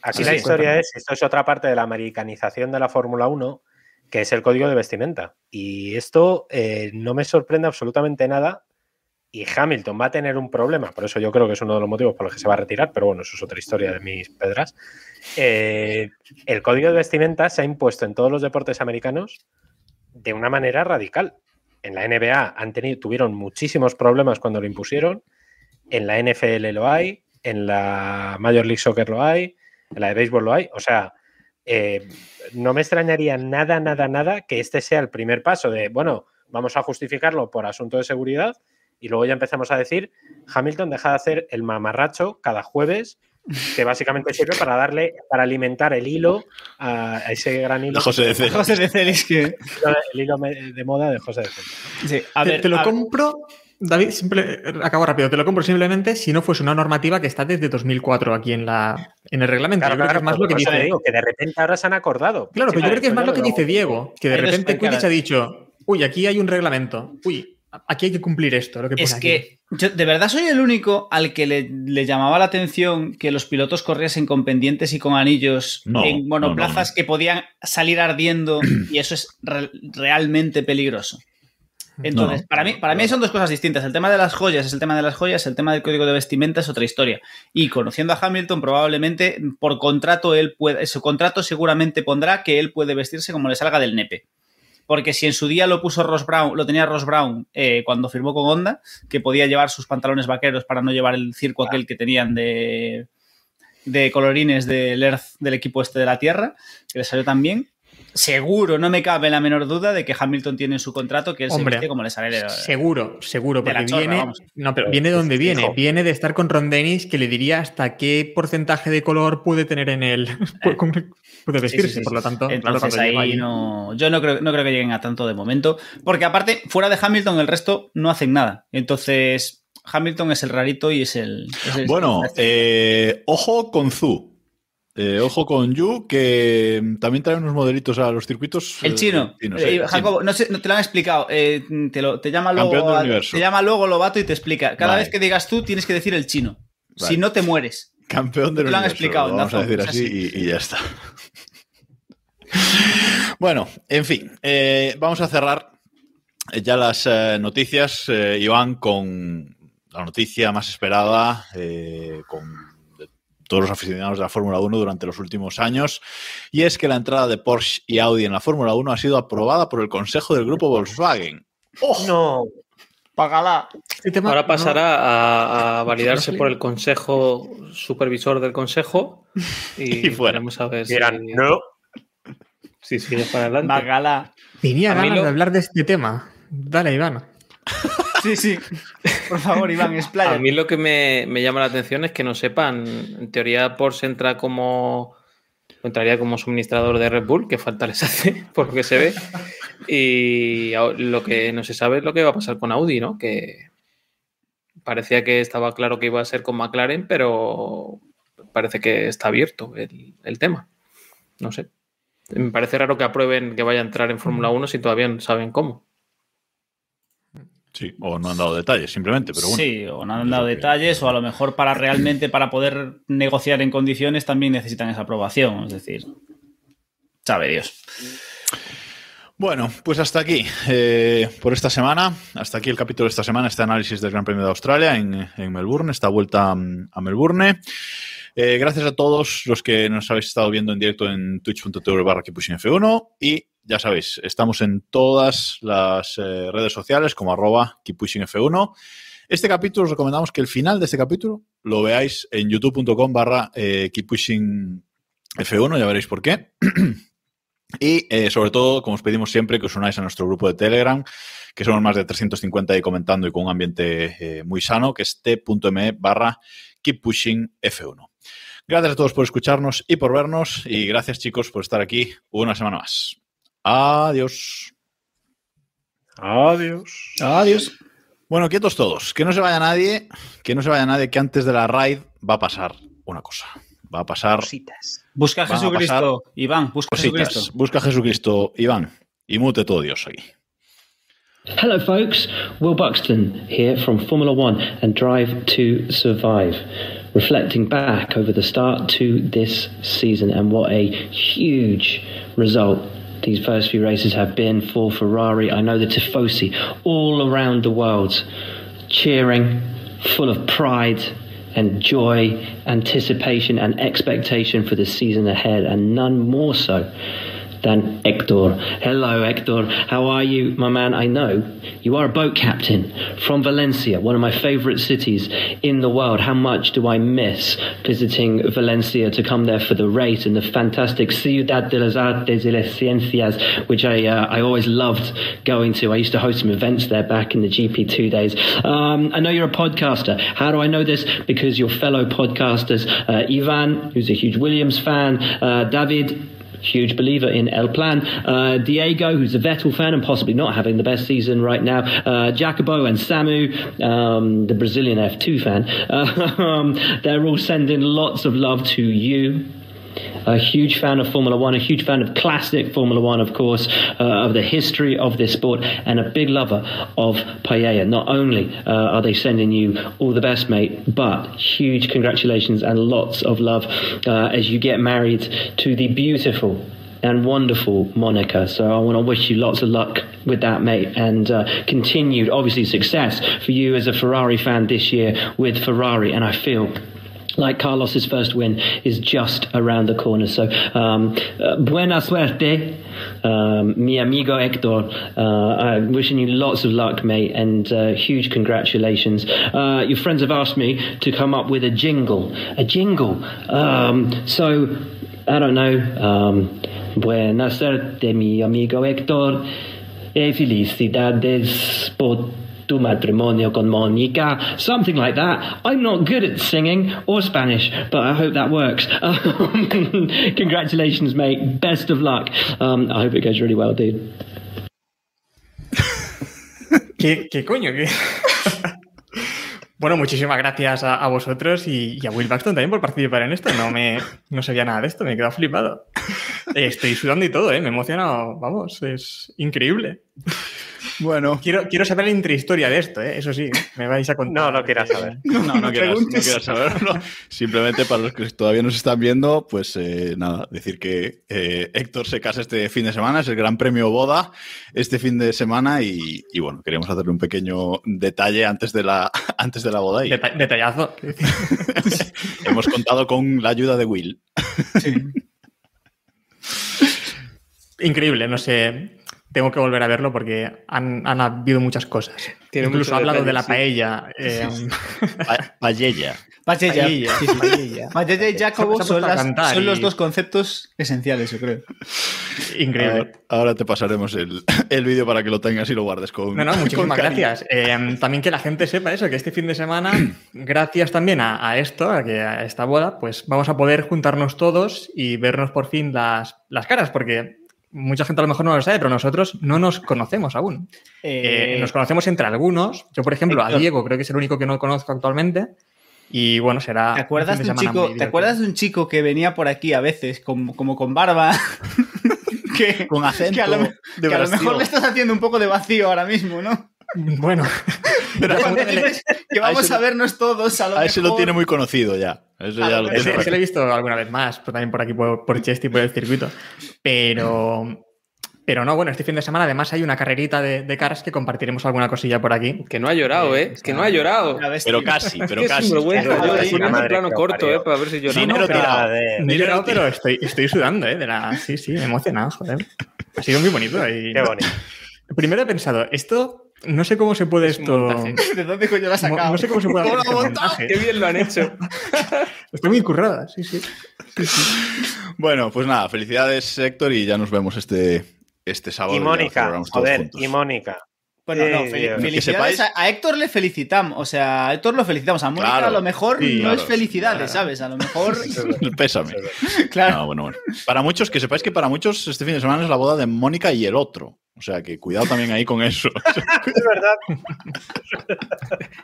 Aquí la historia es, esto es otra parte de la americanización de la Fórmula 1, que es el código de vestimenta. Y esto eh, no me sorprende absolutamente nada. Y Hamilton va a tener un problema, por eso yo creo que es uno de los motivos por los que se va a retirar, pero bueno, eso es otra historia de mis pedras. Eh, el código de vestimenta se ha impuesto en todos los deportes americanos de una manera radical. En la NBA han tenido, tuvieron muchísimos problemas cuando lo impusieron, en la NFL lo hay, en la Major League Soccer lo hay, en la de béisbol lo hay. O sea, eh, no me extrañaría nada, nada, nada que este sea el primer paso de, bueno, vamos a justificarlo por asunto de seguridad y luego ya empezamos a decir, Hamilton deja de hacer el mamarracho cada jueves, que básicamente sirve para darle, para alimentar el hilo a, a ese gran hilo. José de Cel. José de Celis que... El hilo de moda de José de Celis. Sí, a te, ver, te lo a- compro, David, simple, acabo rápido, te lo compro simplemente si no fuese una normativa que está desde 2004 aquí en, la, en el reglamento. Claro, yo creo claro, que es más lo que dice... digo, que de repente ahora se han acordado. Claro, Sí, pero yo creo que es más lo que dice Diego, que de repente. Quidditch ha dicho, uy, aquí hay un reglamento, uy, aquí hay que cumplir esto, lo que pone Es aquí". que yo de verdad soy el único al que le, le llamaba la atención que los pilotos corriesen con pendientes y con anillos No, en monoplazas no, no. que podían salir ardiendo *clears throat* y eso es re- realmente peligroso. Entonces, No. para, mí, para mí son dos cosas distintas. El tema de las joyas es el tema de las joyas, el tema del código de vestimenta es otra historia. Y conociendo a Hamilton, probablemente por contrato, él puede, su contrato seguramente pondrá que él puede vestirse como le salga del nepe. Porque si en su día lo puso Ross Brown, lo tenía Ross Brown eh, cuando firmó con Honda, que podía llevar sus pantalones vaqueros para no llevar el circo aquel que tenían de, de colorines del Earth del equipo este de la Tierra, que le salió tan bien. Seguro, no me cabe la menor duda de que Hamilton tiene en su contrato que él Hombre, se viste como le sale de- Seguro, seguro, porque chorra, viene. vamos. No, pero viene de donde viene. Viene de estar con Ron Dennis, que le diría hasta qué porcentaje de color puede tener en él. *laughs* puede vestirse, sí, sí, por lo tanto. Entonces ahí no. Yo no creo, no creo que lleguen a tanto de momento. Porque aparte, fuera de Hamilton, el resto no hacen nada. Entonces, Hamilton es el rarito y es el. es el- Bueno, eh, ojo con Zu. Eh, ojo con Yu, que también trae unos modelitos a los circuitos. El eh, chino. Eh, Jacobo, no, sé, no te lo han explicado. te, lo- te llama Campeón luego. del a- universo. Te llama luego Lobato y te explica. Cada Vale. vez que digas tú, tienes que decir el chino. Vale. Si no, te mueres. Campeón del Te lo han universo, explicado en Vamos a decir así así. y, y ya está. *laughs* bueno, en fin, vamos a cerrar ya las noticias, Iván, con la noticia más esperada, con todos los aficionados de la Fórmula 1 durante los últimos años, y es que la entrada de Porsche y Audi en la Fórmula 1 ha sido aprobada por el Consejo del Grupo Volkswagen. No. Págala. Ahora no- pasará a, a validarse por el consejo supervisor del consejo y, *laughs* Y fuera. veremos a ver si, no. si sigue para adelante. Págala. Tenía ganas lo- de hablar de este tema. Dale, Iván. *laughs* Sí, sí. Por favor, Iván, *laughs* A explaya. mí lo que me, me llama la atención es que no sepan, en teoría Porsche entra como entraría como suministrador de Red Bull, que falta les hace, *laughs* por lo que se ve. Y a- lo que no se sabe es lo que va a pasar con Audi, ¿no? Que parecía que estaba claro que iba a ser con McLaren, pero parece que está abierto el, el tema. No sé. Me parece raro que aprueben que vaya a entrar en Fórmula 1 si todavía no saben cómo. Sí, o no han dado detalles, simplemente, pero bueno. Sí, o no han dado que- detalles, o a lo mejor para realmente, para poder negociar en condiciones, también necesitan esa aprobación. Es decir, sabe Dios. Bueno, pues hasta aquí eh, por esta semana. Hasta aquí el capítulo de esta semana, este análisis del Gran Premio de Australia en, en Melbourne, esta vuelta mm, a Melbourne. Eh, gracias a todos los que nos habéis estado viendo en directo en twitch.tv barra F1 y ya sabéis, estamos en todas las eh, redes sociales como arroba F1. Este capítulo os recomendamos que el final de este capítulo lo veáis en youtube.com barra eh, F1, ya veréis por qué. *clears throat* Y sobre todo, como os pedimos siempre, que os unáis a nuestro grupo de Telegram, que somos más de 350 ahí comentando y con un ambiente muy sano, que es t.me barra keep pushing F1. Gracias a todos por escucharnos y por vernos. Y gracias, chicos, por estar aquí una semana más. Adiós. Adiós. Adiós. Bueno, quietos todos. Que no se vaya nadie, que no se vaya nadie, que antes de la raid va a pasar una cosa. Va a pasar Busca a Jesucristo. Iván, busca a cositas. Jesucristo. Busca a Jesucristo, Iván, y mute todo Dios aquí. Hello, folks. Will Buxton here from Formula One and Drive to Survive. Reflecting back over the start to this season and what a huge result these first few races have been for Ferrari. I know the Tifosi all around the world cheering, full of pride and joy, anticipation and expectation for the season ahead, and none more so than Hector. Hello, Hector. How are you, my man? I know you are a boat captain from Valencia, one of my favorite cities in the world. How much do I miss visiting Valencia to come there for the race and the fantastic Ciudad de las Artes y las Ciencias, which I uh, I always loved going to. I used to host some events there back in the GP2 days. Um, I know you're a podcaster. How do I know this? Because your fellow podcasters, uh, Ivan, who's a huge Williams fan, uh, David, huge believer in El Plan. Uh, Diego, who's a Vettel fan and possibly not having the best season right now. Uh, Jacobo and Samu, um, the Brazilian F2 fan. *laughs* Um, they're all sending lots of love to you. A huge fan of Formula One, a huge fan of classic Formula One, of course, uh, of the history of this sport, and a big lover of paella. Not only uh, are they sending you all the best, mate, but huge congratulations and lots of love uh, as you get married to the beautiful and wonderful Monica. So I want to wish you lots of luck with that, mate, and uh, continued, obviously, success for you as a Ferrari fan this year with Ferrari. And I feel like Carlos's first win is just around the corner. So, um, uh, buena suerte, um, mi amigo Hector. Uh, I'm wishing you lots of luck, mate, and uh, huge congratulations. Uh, your friends have asked me to come up with a jingle, a jingle. Um, so, I don't know. Um, Buena suerte, mi amigo Héctor. Eh, felicidades por tu matrimonio con Mónica. Something like that. I'm not good at singing or Spanish, but I hope that works. *laughs* Um, congratulations, mate. Best of luck. Um, I hope it goes really well, dude. *laughs* ¿Qué, qué coño? ¿Qué? *laughs* bueno, muchísimas gracias a, a vosotros y, y a Will Baxton también por participar en esto. No, me, no sabía nada de esto, me he quedado flipado. Estoy sudando y todo, ¿eh? me he emocionado. Vamos, es increíble. Bueno, Quiero, quiero saber la intrahistoria de esto, ¿eh? eso sí, me vais a contar. No, no quieras saber. *laughs* no, no quieras, no quieras saberlo. Simplemente para los que todavía nos están viendo, pues eh, nada, decir que eh, Héctor se casa este fin de semana, es el Gran Premio Boda este fin de semana y, y bueno, queríamos hacerle un pequeño detalle antes de la, *laughs* antes de la boda y Deta- detallazo. *laughs* hemos contado con la ayuda de Will. Increíble, no sé. Tengo que volver a verlo porque han, han habido muchas cosas. Tiene Incluso ha hablado de la sí. paella. eh, *laughs* Pa- Paella. Paella. Paella, y Jacobo son, las- son los dos conceptos esenciales, yo creo. Increíble. Ahora, ahora te pasaremos el, *laughs* el vídeo para que lo tengas y lo guardes con. No, no, muchísimas gracias. Eh, también que la gente sepa eso, que este fin de semana, *clears throat* gracias también a, a esto, a, que, a esta boda, pues vamos a poder juntarnos todos y vernos por fin las, las caras, porque mucha gente a lo mejor no lo sabe, pero nosotros no nos conocemos aún. Eh, Eh, nos conocemos entre algunos. Yo, por ejemplo, a. Diego creo que es el único que no conozco actualmente. Y bueno, será. ¿Te acuerdas, un de un chico, ¿Te acuerdas de un chico que venía por aquí a veces, como, como con barba? *laughs* que, Con acento que a lo, de que a lo mejor le estás haciendo un poco de vacío ahora mismo, ¿no? *laughs* Bueno, Pero *laughs* que vamos a vernos todos, a lo A ese lo tiene muy conocido ya. Eso ya lo tiene. ese, ese lo he visto alguna vez más, pero también por aquí, por, por Chesti, por el circuito. Pero. Pero no, bueno, este fin de semana además hay una carrerita de, de caras que compartiremos alguna cosilla por aquí. Que no ha llorado, ¿eh? Que no ha llorado. Pero casi, pero casi. sinvergüenza. Qué Yo en madre plano corto, parió. ¿eh? Para ver si tirado. de- No he llorado, pero estoy, estoy sudando, ¿eh? De la... Sí, sí, emocionado, joder. Ha sido muy bonito. Y... Qué bonito. *laughs* Primero he pensado, esto, no sé cómo se puede Es esto... *laughs* ¿De dónde coño lo has No, sacado? no sé cómo se puede hacer ¿Cómo este lo has montado? montaje. Qué bien lo han hecho. *laughs* Estoy muy currada, sí, sí. Bueno, pues nada, felicidades Héctor y ya nos vemos este, este sábado. Y Mónica, joder, y Mónica. Bueno, no, fel- Dios. felicidades. A, a Héctor le felicitamos. O sea, a Héctor lo felicitamos. A Mónica Claro, a lo mejor sí, no claro, es felicidades, claro. ¿sabes? A lo mejor. *laughs* Pésame. claro. No, bueno, bueno. Para muchos, que sepáis que para muchos este fin de semana es la boda de Mónica y el otro. O sea que cuidado también ahí con eso. *laughs* Es verdad.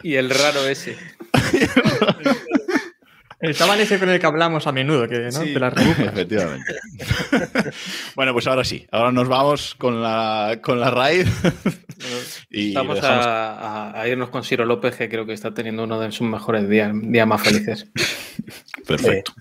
Y el raro ese. *laughs* El chaval ese con el que hablamos a menudo, que ¿no? Sí. de las rebujas. Efectivamente. *laughs* bueno, pues ahora sí. Ahora nos vamos con la, con la raid. y Vamos a, irnos con Ciro López, que creo que está teniendo uno de sus mejores días, días más felices. Perfecto.